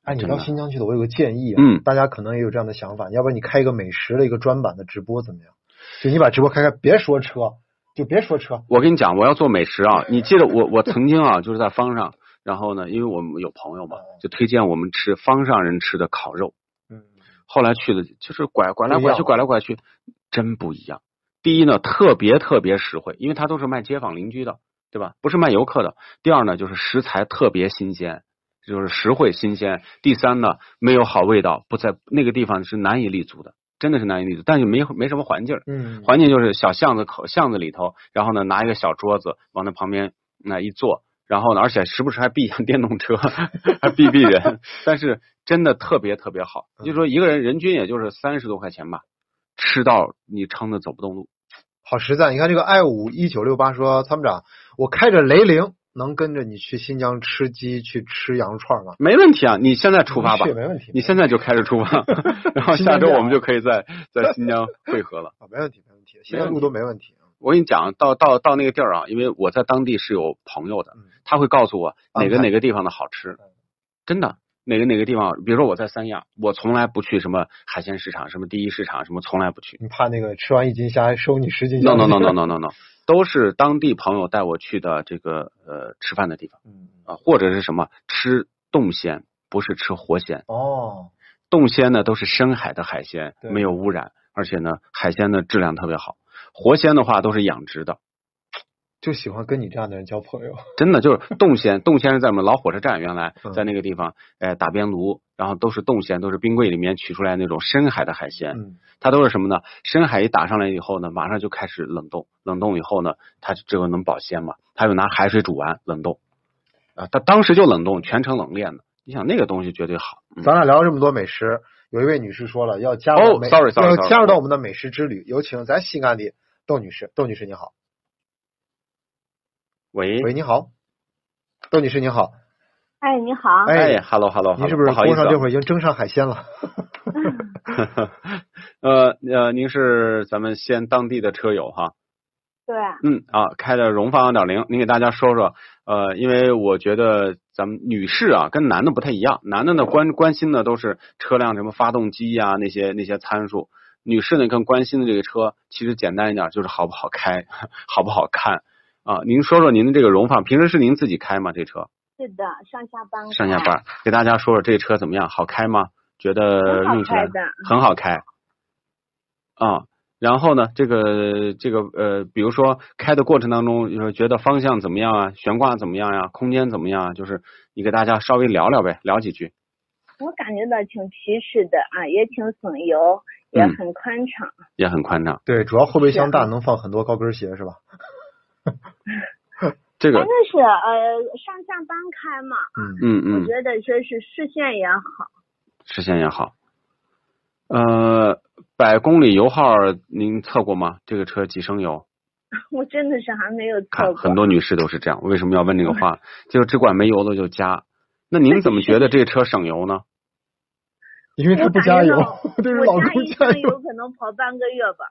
[SPEAKER 1] 哎，你到新疆去的，我有个建议啊，
[SPEAKER 2] 嗯，
[SPEAKER 1] 大家可能也有这样的想法，要不然你开一个美食的一个专版的直播怎么样？就你把直播开开，别说车，就别说车。
[SPEAKER 2] 我跟你讲，我要做美食啊！你记得我我曾经啊，(laughs) 就是在方上，然后呢，因为我们有朋友嘛，就推荐我们吃方上人吃的烤肉。
[SPEAKER 1] 嗯，
[SPEAKER 2] 后来去的，就是拐拐来拐去，拐来拐去，真不一样。第一呢，特别特别实惠，因为它都是卖街坊邻居的，对吧？不是卖游客的。第二呢，就是食材特别新鲜。就是实惠新鲜。第三呢，没有好味道，不在那个地方是难以立足的。真的是难以立足，但是没没什么环境儿，
[SPEAKER 1] 嗯，
[SPEAKER 2] 环境就是小巷子口巷子里头，然后呢拿一个小桌子往那旁边那一坐，然后呢而且时不时还避一下电动车，(laughs) 还避避人，但是真的特别特别好，
[SPEAKER 1] 嗯
[SPEAKER 2] 就说一个人人均也就是三十多块钱吧，吃到你撑的走不动路。
[SPEAKER 1] 好实在。你看这个 i 五一九六八说，参谋长，我开着雷凌能跟着你去新疆吃鸡，去吃羊肉串吗？
[SPEAKER 2] 没问题啊，你现在出发吧，
[SPEAKER 1] 没问题。
[SPEAKER 2] 你现在就开始出发，(laughs) 然后下周我们就可以在在新疆汇合了。(laughs)
[SPEAKER 1] 啊，没问题，没问题，现在路都没问题。
[SPEAKER 2] 我跟你讲，到到到那个地儿啊，因为我在当地是有朋友的
[SPEAKER 1] 嗯，
[SPEAKER 2] 他会告诉我哪个哪个地方的好吃，真的。哪个哪个地方，比如说我在三亚，我从来不去什么海鲜市场、什么第一市场，什么从来不去。
[SPEAKER 1] 你怕那个吃完一斤虾还收你十斤虾
[SPEAKER 2] no no no no no no no，都是当地朋友带我去的这个呃吃饭的地方
[SPEAKER 1] 嗯，
[SPEAKER 2] 啊，或者是什么吃冻鲜，不是吃活鲜。
[SPEAKER 1] 哦，
[SPEAKER 2] 冻鲜呢都是深海的海鲜，没有污染，而且呢海鲜的质量特别好。活鲜的话都是养殖的，
[SPEAKER 1] 就喜欢跟你这样的人交朋友。
[SPEAKER 2] 真的就是冻鲜。冻鲜是在我们老火车站原来
[SPEAKER 1] 嗯
[SPEAKER 2] 在那个地方，哎打边炉，然后都是冻鲜，都是冰柜里面取出来那种深海的海鲜。
[SPEAKER 1] 嗯，
[SPEAKER 2] 它都是什么呢？深海一打上来以后呢，马上就开始冷冻，冷冻以后呢，它这个能保鲜嘛？它又拿海水煮完冷冻，啊，它当时就冷冻，全程冷链的。你想那个东西绝对好。嗯
[SPEAKER 1] 咱俩聊了这么多美食，有一位女士说了要加入
[SPEAKER 2] 哦
[SPEAKER 1] 美
[SPEAKER 2] sorry，sorry，
[SPEAKER 1] 要
[SPEAKER 2] sorry
[SPEAKER 1] 加入到我们的美食之旅，有请咱西安的窦女士。窦女士你好，
[SPEAKER 2] 喂，
[SPEAKER 1] 喂，你好，窦女士你好，
[SPEAKER 7] 哎，你好，
[SPEAKER 2] 哎，hello hello，
[SPEAKER 1] 您是不是
[SPEAKER 2] 不好意思啊。
[SPEAKER 1] 工上这会儿已经蒸上海鲜了？(laughs)
[SPEAKER 2] 呃呃，您是咱们西安当地的车友哈？
[SPEAKER 7] 对，
[SPEAKER 2] 嗯啊，开的荣放二点零，您给大家说说，呃，因为我觉得咱们女士啊跟男的不太一样，男的呢关关心的都是车辆什么发动机呀、那些那些参数，女士呢更关心的这个车其实简单一点就是好不好开，(laughs) 好不好看啊。您说说您的这个荣放，平时是您自己开吗？这车
[SPEAKER 7] 是的，上下班
[SPEAKER 2] 上下班，给大家说说这车怎么样，好开吗？觉得
[SPEAKER 7] 好
[SPEAKER 2] 用起来
[SPEAKER 7] 开的
[SPEAKER 2] 很好开啊。然后呢，这个这个呃，比如说开的过程当中，就是觉得方向怎么样啊，悬挂怎么样呀、空间怎么样啊？就是你给大家稍微聊聊呗，聊几句。
[SPEAKER 7] 我感觉到挺皮实的啊，也挺省油，也
[SPEAKER 2] 嗯
[SPEAKER 7] 很宽敞。
[SPEAKER 2] 也很宽敞。
[SPEAKER 1] 对，主要后备箱大，能放很多高跟鞋是吧？(laughs)
[SPEAKER 2] 这个
[SPEAKER 7] 真的是呃上下班开嘛，
[SPEAKER 1] 嗯，
[SPEAKER 2] 嗯嗯，
[SPEAKER 7] 我觉得说是视线也好。
[SPEAKER 2] 视线也好。呃，百公里油耗您测过吗？这个车几升油？(laughs)
[SPEAKER 7] 我真的是还没有测
[SPEAKER 2] 看
[SPEAKER 7] 过。
[SPEAKER 2] 很多女士都是这样，为什么要问这个话？(laughs) 就只管没油的就加。那您怎么觉得这车省油呢？
[SPEAKER 1] 因为他不加油对着老
[SPEAKER 7] 我加
[SPEAKER 1] 公加
[SPEAKER 7] 一箱油
[SPEAKER 1] 油。
[SPEAKER 7] 可能跑半个月吧。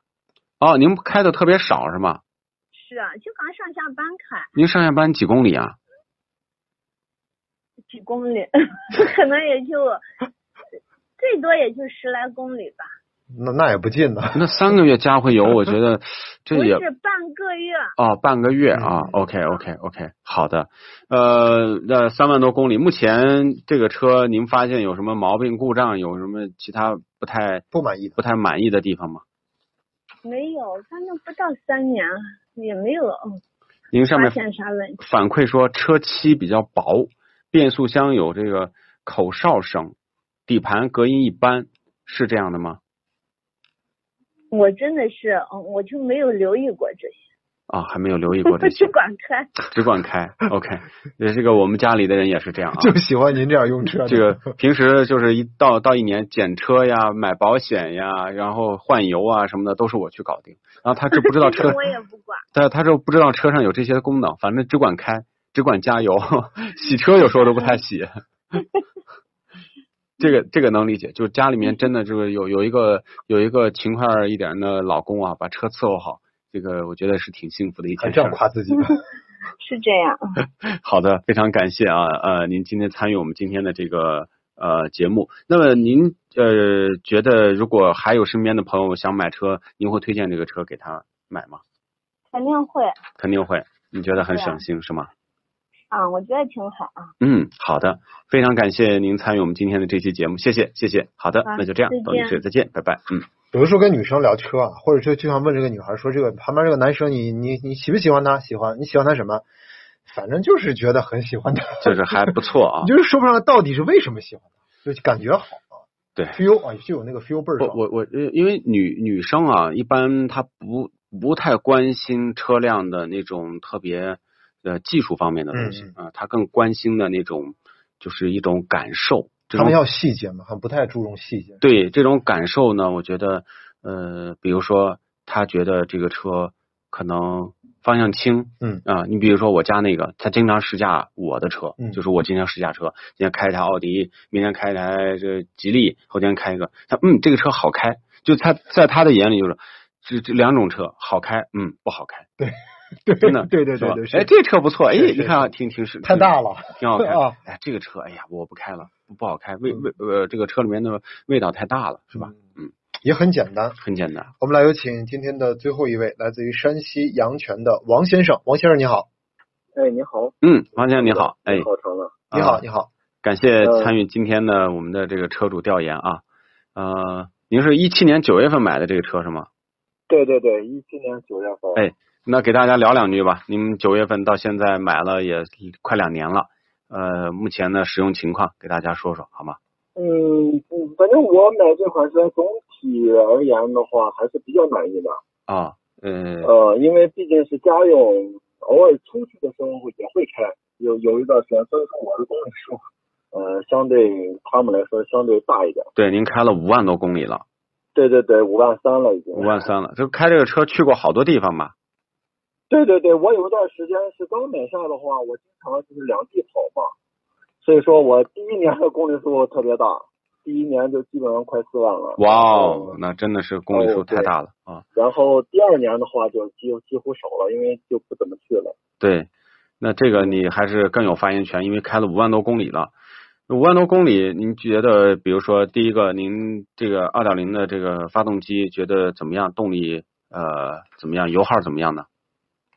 [SPEAKER 2] 哦，您开的特别少是吗？
[SPEAKER 7] 是啊，就刚上下班开
[SPEAKER 2] 您上下班几公里啊？
[SPEAKER 7] 几公里，(laughs) 可能也就最多也就十来公里吧。
[SPEAKER 1] 那那也不近呢。
[SPEAKER 2] 那三个月加回油，(laughs) 我觉得这也
[SPEAKER 7] 不是半个月，
[SPEAKER 2] 哦，半个月啊。OK OK OK，好的。呃，那三万多公里，目前这个车您发现有什么毛病、故障，有什么其他不太
[SPEAKER 1] 不满意的
[SPEAKER 2] 不太满意的地方吗？
[SPEAKER 7] 没有，反正不到三年，也没有嗯
[SPEAKER 2] 您上面
[SPEAKER 7] 发现啥问题。
[SPEAKER 2] 反馈说车漆比较薄，变速箱有这个口哨声，底盘隔音一般，是这样的吗？
[SPEAKER 7] 我真的是，嗯，我就没有留意过这些，
[SPEAKER 2] 啊，还没有留意过这
[SPEAKER 7] 些只，(laughs) 管开。(laughs)
[SPEAKER 2] 只管开。OK，也这个我们家里的人也是这样啊。
[SPEAKER 1] 就喜欢您这样用车。
[SPEAKER 2] 这个平时就是一到到一年检车呀、买保险呀，然后换油啊什么的都是我去搞定。然后他就不知道 (laughs) 车，
[SPEAKER 7] 我也不管。
[SPEAKER 2] 但他就不知道车上有这些功能，反正只管开，只管加油，洗车有时候都不太洗。这个这个能理解，就是家里面真的就是有有一个有一个勤快一点的老公啊，把车伺候好，这个我觉得是挺幸福的一件事儿。
[SPEAKER 1] 这样夸自己的。(laughs)
[SPEAKER 7] 是这样，(laughs)
[SPEAKER 2] 好的，非常感谢啊，呃，您今天参与我们今天的这个呃节目。那么您呃觉得如果还有身边的朋友想买车，您会推荐这个车给他买吗？
[SPEAKER 7] 肯定会
[SPEAKER 2] 肯定会，你觉得很省心是吗？
[SPEAKER 7] 啊，我觉得挺好啊。
[SPEAKER 2] 嗯，好的，非常感谢您参与我们今天的这期节目，谢谢谢谢。好的，
[SPEAKER 7] 好
[SPEAKER 2] 那就这样
[SPEAKER 7] 再，
[SPEAKER 2] 董女士再见，拜拜。嗯，
[SPEAKER 1] 有的时候跟女生聊车啊，或者就就想问这个女孩说，这个旁边这个男生你你你喜不喜欢他？喜欢，你喜欢他什么？反正就是觉得很喜欢他，
[SPEAKER 2] 就是还不错啊。(laughs)
[SPEAKER 1] 就是说不上来到底是为什么喜欢他，就感觉好啊。
[SPEAKER 2] 对
[SPEAKER 1] feel 啊，就有那个 feel 倍儿爽。
[SPEAKER 2] 我我我，呃因为女女生啊，一般她不不太关心车辆的那种特别呃技术方面的东西
[SPEAKER 1] 嗯
[SPEAKER 2] 啊，她更关心的那种就是一种感受。
[SPEAKER 1] 他们要细节嘛，还不太注重细节。
[SPEAKER 2] 对这种感受呢，我觉得呃，比如说他觉得这个车可能方向轻，
[SPEAKER 1] 嗯。
[SPEAKER 2] 啊，你比如说我家那个，他经常试驾我的车，
[SPEAKER 1] 嗯
[SPEAKER 2] 就是我经常试驾车，今天开一台奥迪，明天开一台这吉利，后天开一个，他嗯这个车好开，就他在他的眼里就是这这两种车好开，嗯不好开，
[SPEAKER 1] 对 (laughs)
[SPEAKER 2] 真的
[SPEAKER 1] 对对对对，
[SPEAKER 2] 哎这车不错，哎你看啊挺挺是
[SPEAKER 1] 太大了，
[SPEAKER 2] 挺好开 (laughs)
[SPEAKER 1] 啊，
[SPEAKER 2] 哎这个车哎呀我不开了，不不好开，味味呃这个车里面的味道太大了，是吧？嗯，
[SPEAKER 1] 也很简单。
[SPEAKER 2] 很简单。
[SPEAKER 1] 我们来有请今天的最后一位，来自于山西阳泉的王先生。王先生你好，
[SPEAKER 8] 哎，你好，
[SPEAKER 2] 嗯，王先生你好，哎，
[SPEAKER 8] 好长了，
[SPEAKER 1] 你好，
[SPEAKER 2] 啊
[SPEAKER 1] 你好。
[SPEAKER 2] 感谢
[SPEAKER 8] 呃
[SPEAKER 2] 参与今天的我们的这个车主调研啊，呃，您是一七年九月份买的这个车是吗？
[SPEAKER 8] 对对对，一七年九月份，
[SPEAKER 2] 哎，那给大家聊两句吧。您九月份到现在买了也快两年了，呃，目前的使用情况给大家说说好吗？
[SPEAKER 8] 嗯，嗯反正我买这款车总体而言的话还是比较满意的，
[SPEAKER 2] 啊，嗯，
[SPEAKER 8] 呃，因为毕竟是家用，偶尔出去的时候也会开，有有一段时间，所以说我的公里数，呃，相对他们来说相对大一点，
[SPEAKER 2] 对，您开了五万多公里了，
[SPEAKER 8] 对对对，五万三了已经，
[SPEAKER 2] 五万三了，就开这个车去过好多地方吧？
[SPEAKER 8] 对对对，我有一段时间是刚买下的话，我经常就是两地跑嘛，所以说我第一年的公里数特别大，第一年就基本上快四万了。
[SPEAKER 2] 哇哦
[SPEAKER 8] 嗯，
[SPEAKER 2] 那真的是公里数太大了啊！
[SPEAKER 8] 然后第二年的话就几几乎少了，因为就不怎么去了。
[SPEAKER 2] 对，那这个你还是更有发言权，因为开了五万多公里了。五万多公里，您觉得，比如说第一个，您这个二点零的这个发动机觉得怎么样？动力呃怎么样？油耗怎么样呢？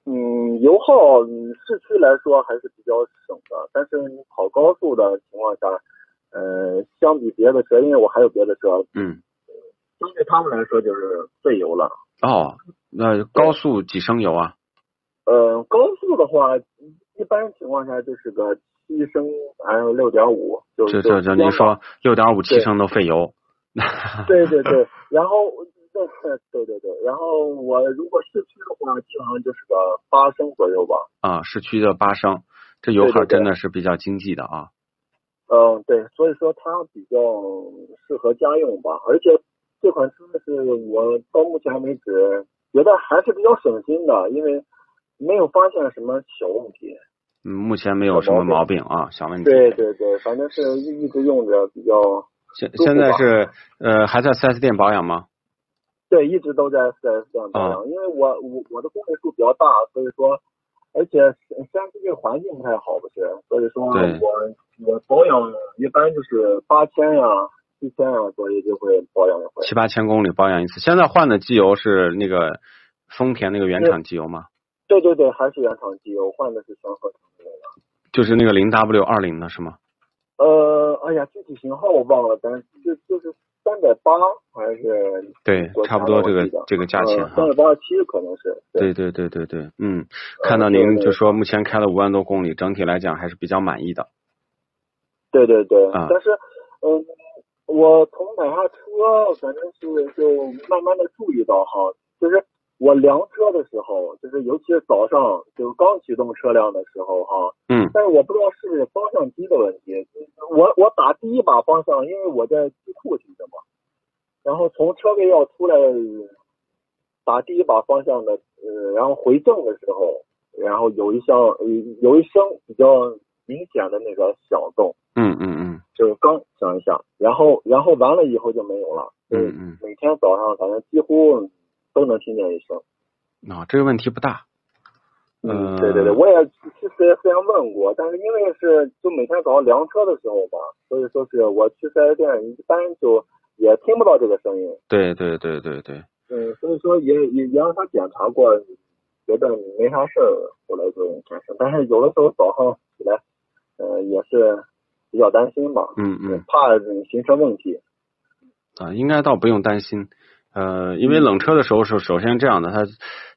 [SPEAKER 8] 嗯，油耗嗯市区来说还是比较省的，但是你跑高速的情况下，呃，相比别的车，因为我还有别的车，
[SPEAKER 2] 嗯，
[SPEAKER 8] 相对他们来说就是费油了。
[SPEAKER 2] 哦，那高速几升油啊？
[SPEAKER 8] 呃，高速的话，一般情况下就是个七升，还有六点五，就
[SPEAKER 2] 这
[SPEAKER 8] 就
[SPEAKER 2] 这这，您说六点五七升都费油，
[SPEAKER 8] 对对对，(laughs) 然后对对对对，然后我如果市区的话，基本上就是个八升左右吧。
[SPEAKER 2] 啊，市区的八升，这油耗真的是比较经济的啊。
[SPEAKER 8] 嗯，对，所以说它比较适合家用吧，而且这款车是我到目前为止觉得还是比较省心的，因为没有发现什么小问题。
[SPEAKER 2] 嗯，目前没有什么毛病啊，小问题。
[SPEAKER 8] 对对对，反正是一一直用着比较
[SPEAKER 2] 现现在是呃还在 4S 店保养吗？
[SPEAKER 8] 对，一直都在 4S 店保养，因为我我我的公里数比较大，所以说，而且山西这个环境不太好，不是，所以说我我保养一般就是八千呀、七千呀，所以就会保养一回。
[SPEAKER 2] 七八千公里保养一次。现在换的机油是那个丰田那个原厂机油吗？
[SPEAKER 8] 对对对，还是原厂机油，换的是全合成的那个。
[SPEAKER 2] 就是那个零 W 二零的是吗？
[SPEAKER 8] 呃，哎呀，具体型号我忘了，但是就就是三百八还是
[SPEAKER 2] 对差不多这个这个价钱哈
[SPEAKER 8] 三。百八十七可能是。
[SPEAKER 2] 对对对对对，嗯，看到您就说目前开了五万多公里，整体来讲还是比较满意的。
[SPEAKER 8] 对对对，
[SPEAKER 2] 啊
[SPEAKER 8] 但是，嗯，我从买下车，反正是就慢慢的注意到哈，就是我量车的时候，就是尤其是早上，就是刚启动车辆的时候哈，
[SPEAKER 2] 嗯
[SPEAKER 8] 但是我不知道是不是方向机的问题，我我打第一把方向，因为我在地库停的嘛，然后从车位要出来打第一把方向的，呃，然后回正的时候，然后有一项呃有一声比较明显的那个响动。
[SPEAKER 2] 嗯嗯嗯
[SPEAKER 8] 就是刚响一下，然后然后完了以后就没有了。
[SPEAKER 2] 嗯嗯，
[SPEAKER 8] 每天早上反正几乎都能听见一声。
[SPEAKER 2] 啊，这个问题不大。
[SPEAKER 8] 嗯，
[SPEAKER 2] 呃
[SPEAKER 8] 对对对，我也去四 S 店问过，但是因为是就每天早上量车的时候吧，所以说是我去四 S 店一般就也听不到这个声音。
[SPEAKER 2] 对对对对对，
[SPEAKER 8] 嗯，所以说也也也让他检查过，觉得没啥事儿，后来就改善。但是有的时候早上起来，呃，也是比较担心吧，
[SPEAKER 2] 嗯嗯
[SPEAKER 8] 怕形成问题。
[SPEAKER 2] 啊，应该倒不用担心。呃，因为冷车的时候是首先这样的，它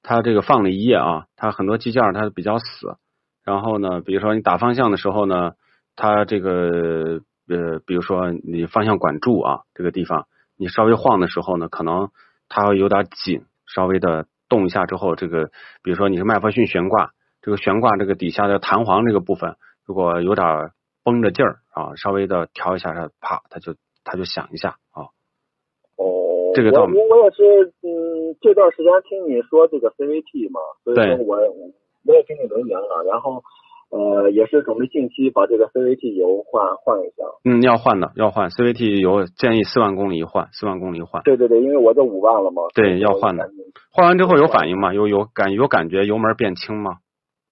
[SPEAKER 2] 它这个放了一夜啊，它很多机件儿它比较死。然后呢，比如说你打方向的时候呢，它这个呃，比如说你方向管柱啊这个地方，你稍微晃的时候呢，可能它会有点紧，稍微的动一下之后，这个比如说你是麦弗逊悬挂，这个悬挂这个底下的弹簧这个部分，如果有点绷着劲儿啊，稍微的调一下，它啪，它就它就响一下啊。
[SPEAKER 8] 哦，
[SPEAKER 2] 这个倒
[SPEAKER 8] 我我我也是，嗯，这段时间听你说这个 CVT 嘛，所以说我我也听你留言了，然后呃也是准备近期把这个 CVT 油换换一下。
[SPEAKER 2] 嗯，要换的，要换 CVT 油，建议四万公里一换，四万公里一换。
[SPEAKER 8] 对对对，因为我这五万了嘛。
[SPEAKER 2] 对，要换的。换完之后有反应吗？有有感有感觉油门变轻吗？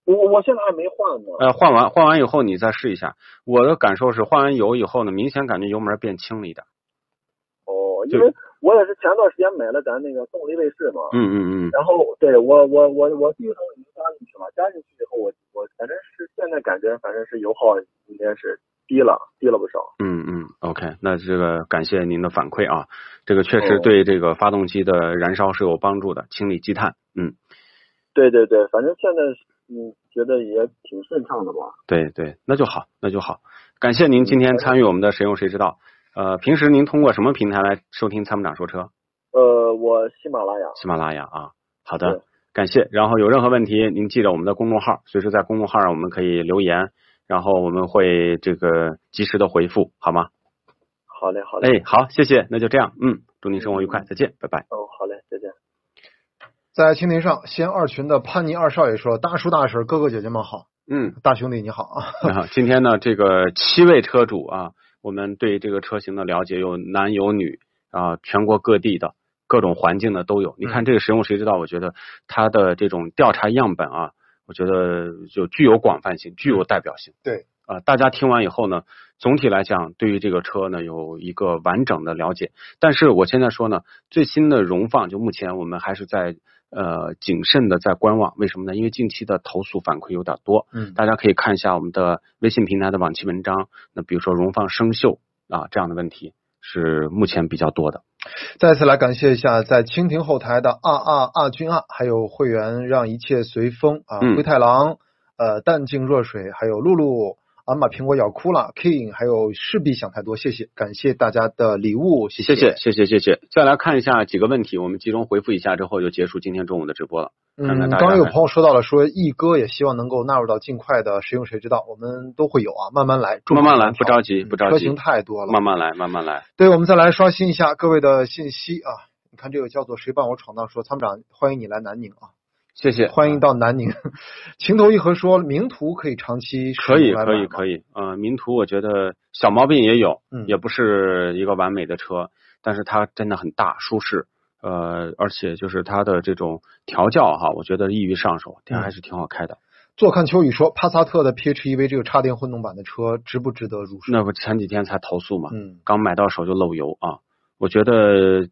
[SPEAKER 8] 我我现在还没换呢。
[SPEAKER 2] 呃，换完换完以后你再试一下。我的感受是换完油以后呢，明显感觉油门变轻了一点。
[SPEAKER 8] 哦，因为我也是前段时间买了咱那个动力卫士嘛。
[SPEAKER 2] 嗯嗯嗯。
[SPEAKER 8] 然后对我我我我第一桶已经加进去了，加进去以后我我反正是现在感觉反正是油耗应该是低了，低了不少。
[SPEAKER 2] 嗯嗯，OK，那这个感谢您的反馈啊，这个确实
[SPEAKER 8] 哦
[SPEAKER 2] 对这个发动机的燃烧是有帮助的，清理积碳。嗯，
[SPEAKER 8] 对对对，反正现在嗯觉得也挺顺畅的吧。
[SPEAKER 2] 对对，那就好，那就好。感谢您今天参与我们的谁用谁知道。呃，平时您通过什么平台来收听参谋长说车？
[SPEAKER 8] 呃，我喜马拉雅。
[SPEAKER 2] 喜马拉雅啊，好的，感谢。然后有任何问题，您记着我们的公众号，随时在公众号上我们可以留言，然后我们会这个及时的回复，好吗？
[SPEAKER 8] 好嘞，好嘞。
[SPEAKER 2] 哎，好，谢谢，那就这样，嗯，祝您生活愉快，再见，拜拜。
[SPEAKER 8] 哦，好嘞，再见。
[SPEAKER 1] 在蜻蜓上，西安二群的潘尼二少爷说：“大叔大婶，哥哥姐姐们好，
[SPEAKER 2] 嗯，
[SPEAKER 1] 大兄弟你好啊。(laughs)
[SPEAKER 2] 你好，今天呢，这个七位车主啊，我们对这个车型的了解有男有女啊，全国各地的各种环境的都有。你看这个使用谁知道？我觉得它的这种调查样本啊，我觉得就具有广泛性，具有代表性。
[SPEAKER 1] 对
[SPEAKER 2] 啊，大家听完以后呢，总体来讲对于这个车呢有一个完整的了解。但是我现在说呢，最新的荣放就目前我们还是在呃谨慎的在观望，为什么呢？因为近期的投诉反馈有点多，
[SPEAKER 1] 嗯
[SPEAKER 2] 大家可以看一下我们的微信平台的往期文章。那比如说荣放生锈啊这样的问题是目前比较多的。
[SPEAKER 1] 再次来感谢一下在蜻蜓后台的二二二君啊，还有会员让一切随风啊，
[SPEAKER 2] 嗯
[SPEAKER 1] 灰太狼，呃，淡静若水，还有露露。俺把苹果咬哭了，King，还有势必想太多，谢谢，感谢大家的礼物，谢
[SPEAKER 2] 谢谢谢谢谢谢。再来看一下几个问题，我们集中回复一下之后就结束今天中午的直播了。看看
[SPEAKER 1] 嗯，刚刚有朋友说到了，说易哥也希望能够纳入到尽快的谁用谁知道，我们都会有啊，慢慢来，
[SPEAKER 2] 慢慢来，不着急，不着急。
[SPEAKER 1] 车型太多了，
[SPEAKER 2] 慢慢来，慢慢来。
[SPEAKER 1] 对，我们再来刷新一下各位的信息啊。你看这个叫做谁伴我闯荡说参谋长欢迎你来南宁啊，
[SPEAKER 2] 谢谢，
[SPEAKER 1] 欢迎到南宁。情投意合说名图可以长期
[SPEAKER 2] 可以可以可以，呃，名图我觉得小毛病也有，
[SPEAKER 1] 嗯。
[SPEAKER 2] 也不是一个完美的车，但是它真的很大舒适，呃，而且就是它的这种调教哈，我觉得易于上手，
[SPEAKER 1] 嗯。
[SPEAKER 2] 它还是挺好开的。
[SPEAKER 1] 坐看秋雨说帕萨特的 PHEV 这个插电混动版的车值不值得入手？
[SPEAKER 2] 那不前几天才投诉嘛，
[SPEAKER 1] 嗯，
[SPEAKER 2] 刚买到手就漏油啊，我觉得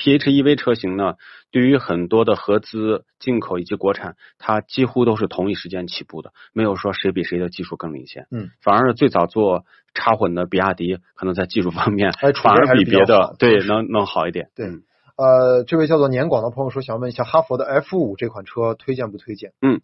[SPEAKER 2] PHEV 车型呢，对于很多的合资、进口以及国产，它几乎都是同一时间起步的，没有说谁比谁的技术更领先。
[SPEAKER 1] 嗯，
[SPEAKER 2] 反而是最早做插混的比亚迪，可能在技术方面
[SPEAKER 1] 哎处
[SPEAKER 2] 反而
[SPEAKER 1] 比
[SPEAKER 2] 别的
[SPEAKER 1] 好
[SPEAKER 2] 对能能好一点。
[SPEAKER 1] 对
[SPEAKER 2] 嗯
[SPEAKER 1] 呃，这位叫做年广的朋友说，想问一下哈佛的 F 五这款车推荐不推荐？
[SPEAKER 2] 嗯，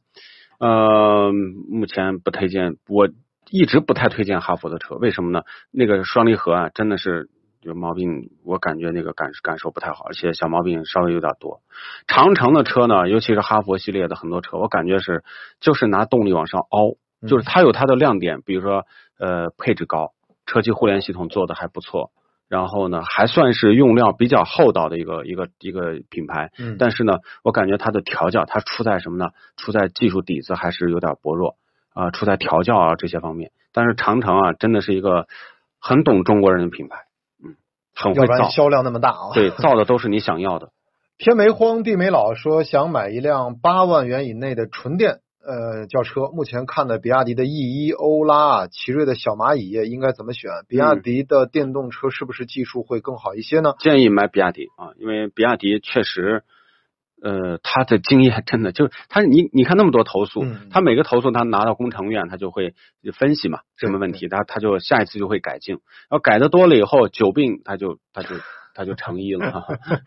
[SPEAKER 2] 呃，目前不推荐，我一直不太推荐哈佛的车，为什么呢？那个双离合啊，真的是有毛病，我感觉那个感感受不太好，而且小毛病稍微有点多。长城的车呢，尤其是哈佛系列的很多车，我感觉是就是拿动力往上凹，就是它有它的亮点，比如说呃配置高，车机互联系统做的还不错。然后呢，还算是用料比较厚道的一个一个一个品牌，
[SPEAKER 1] 嗯
[SPEAKER 2] 但是呢，我感觉它的调教，它出在什么呢？出在技术底子还是有点薄弱啊、出在调教啊这些方面。但是长城啊，真的是一个很懂中国人的品牌，嗯，很会造，
[SPEAKER 1] 销量那么大啊。
[SPEAKER 2] 对，造的都是你想要的。(laughs)
[SPEAKER 1] 天没荒地没老说想买一辆八万元以内的纯电呃轿车，目前看的比亚迪的 E 一、欧拉、奇瑞的小蚂蚁应该怎么选？比亚迪的电动车是不是技术会更好一些呢？
[SPEAKER 2] 建议买比亚迪啊，因为比亚迪确实。呃，他的经验真的就是他，你你看那么多投诉，
[SPEAKER 1] 嗯
[SPEAKER 2] 他每个投诉他拿到工程院，他就会分析嘛，什么问题，他他就下一次就会改进，然后改的多了以后，久病他就他就 (laughs) 他就成医了，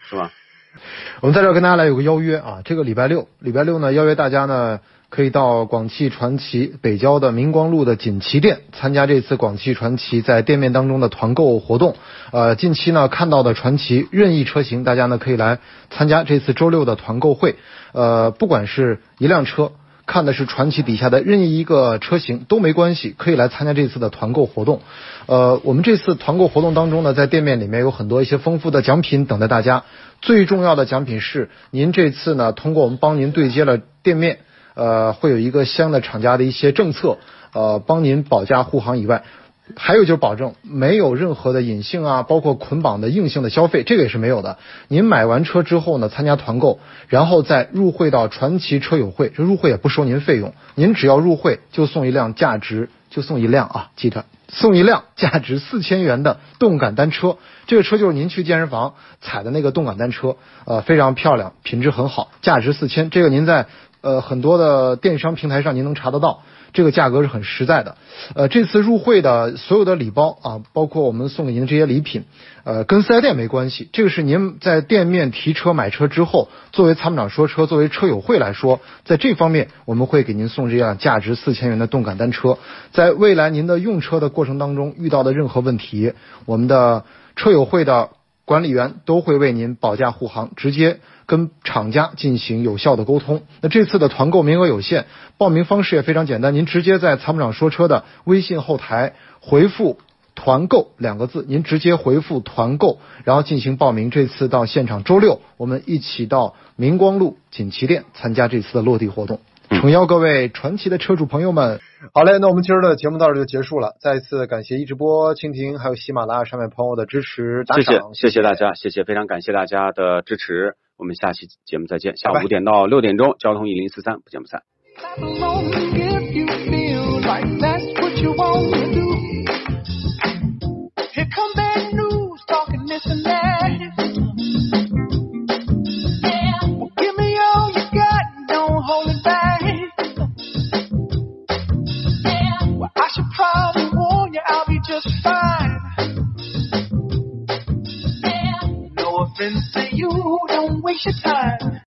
[SPEAKER 2] 是吧？(laughs)
[SPEAKER 1] 我们在这儿跟大家来有个邀约啊，这个礼拜六，礼拜六呢邀约大家呢，可以到广汽传祺北郊的明光路的锦旗店参加这次广汽传祺在店面当中的团购活动。呃，近期呢看到的传祺任意车型，大家呢可以来参加这次周六的团购会。呃，不管是一辆车。看的是传祺底下的任意一个车型都没关系，可以来参加这次的团购活动。呃，我们这次团购活动当中呢，在店面里面有很多一些丰富的奖品等待大家。最重要的奖品是，您这次呢，通过我们帮您对接了店面，呃，会有一个相应的厂家的一些政策，呃，帮您保驾护航以外。还有就是保证没有任何的隐性啊，包括捆绑的硬性的消费，这个也是没有的。您买完车之后呢，参加团购，然后再入会到传奇车友会，这入会也不收您费用，您只要入会就送一辆价值就送一辆啊，记得送一辆价值四千元的动感单车。这个车就是您去健身房踩的那个动感单车，呃，非常漂亮，品质很好，价值四千。这个您在呃很多的电商平台上您能查得到。这个价格是很实在的，呃，这次入会的所有的礼包啊，包括我们送给您的这些礼品，呃，跟四 S 店没关系，这个是您在店面提车买车之后，作为参谋长说车，作为车友会来说，在这方面我们会给您送这辆价值四千元的动感单车，在未来您的用车的过程当中遇到的任何问题，我们的车友会的管理员都会为您保驾护航，直接。跟厂家进行有效的沟通。那这次的团购名额有限，报名方式也非常简单，您直接在参谋长说车的微信后台回复“团购”两个字，您直接回复“团购”，然后进行报名。这次到现场，周六我们一起到明光路锦旗店参加这次的落地活动。诚邀各位传奇的车主朋友们。好嘞，那我们今儿的节目到这就结束了。再一次感谢一直播、蜻蜓还有喜马拉雅上面朋友的支持打
[SPEAKER 2] 赏，谢谢谢谢大家，谢谢非常感谢大家的支持。我们下期节目再见，下午五点到六点钟，交通一零四三，不见不散。And say you, don't waste your time.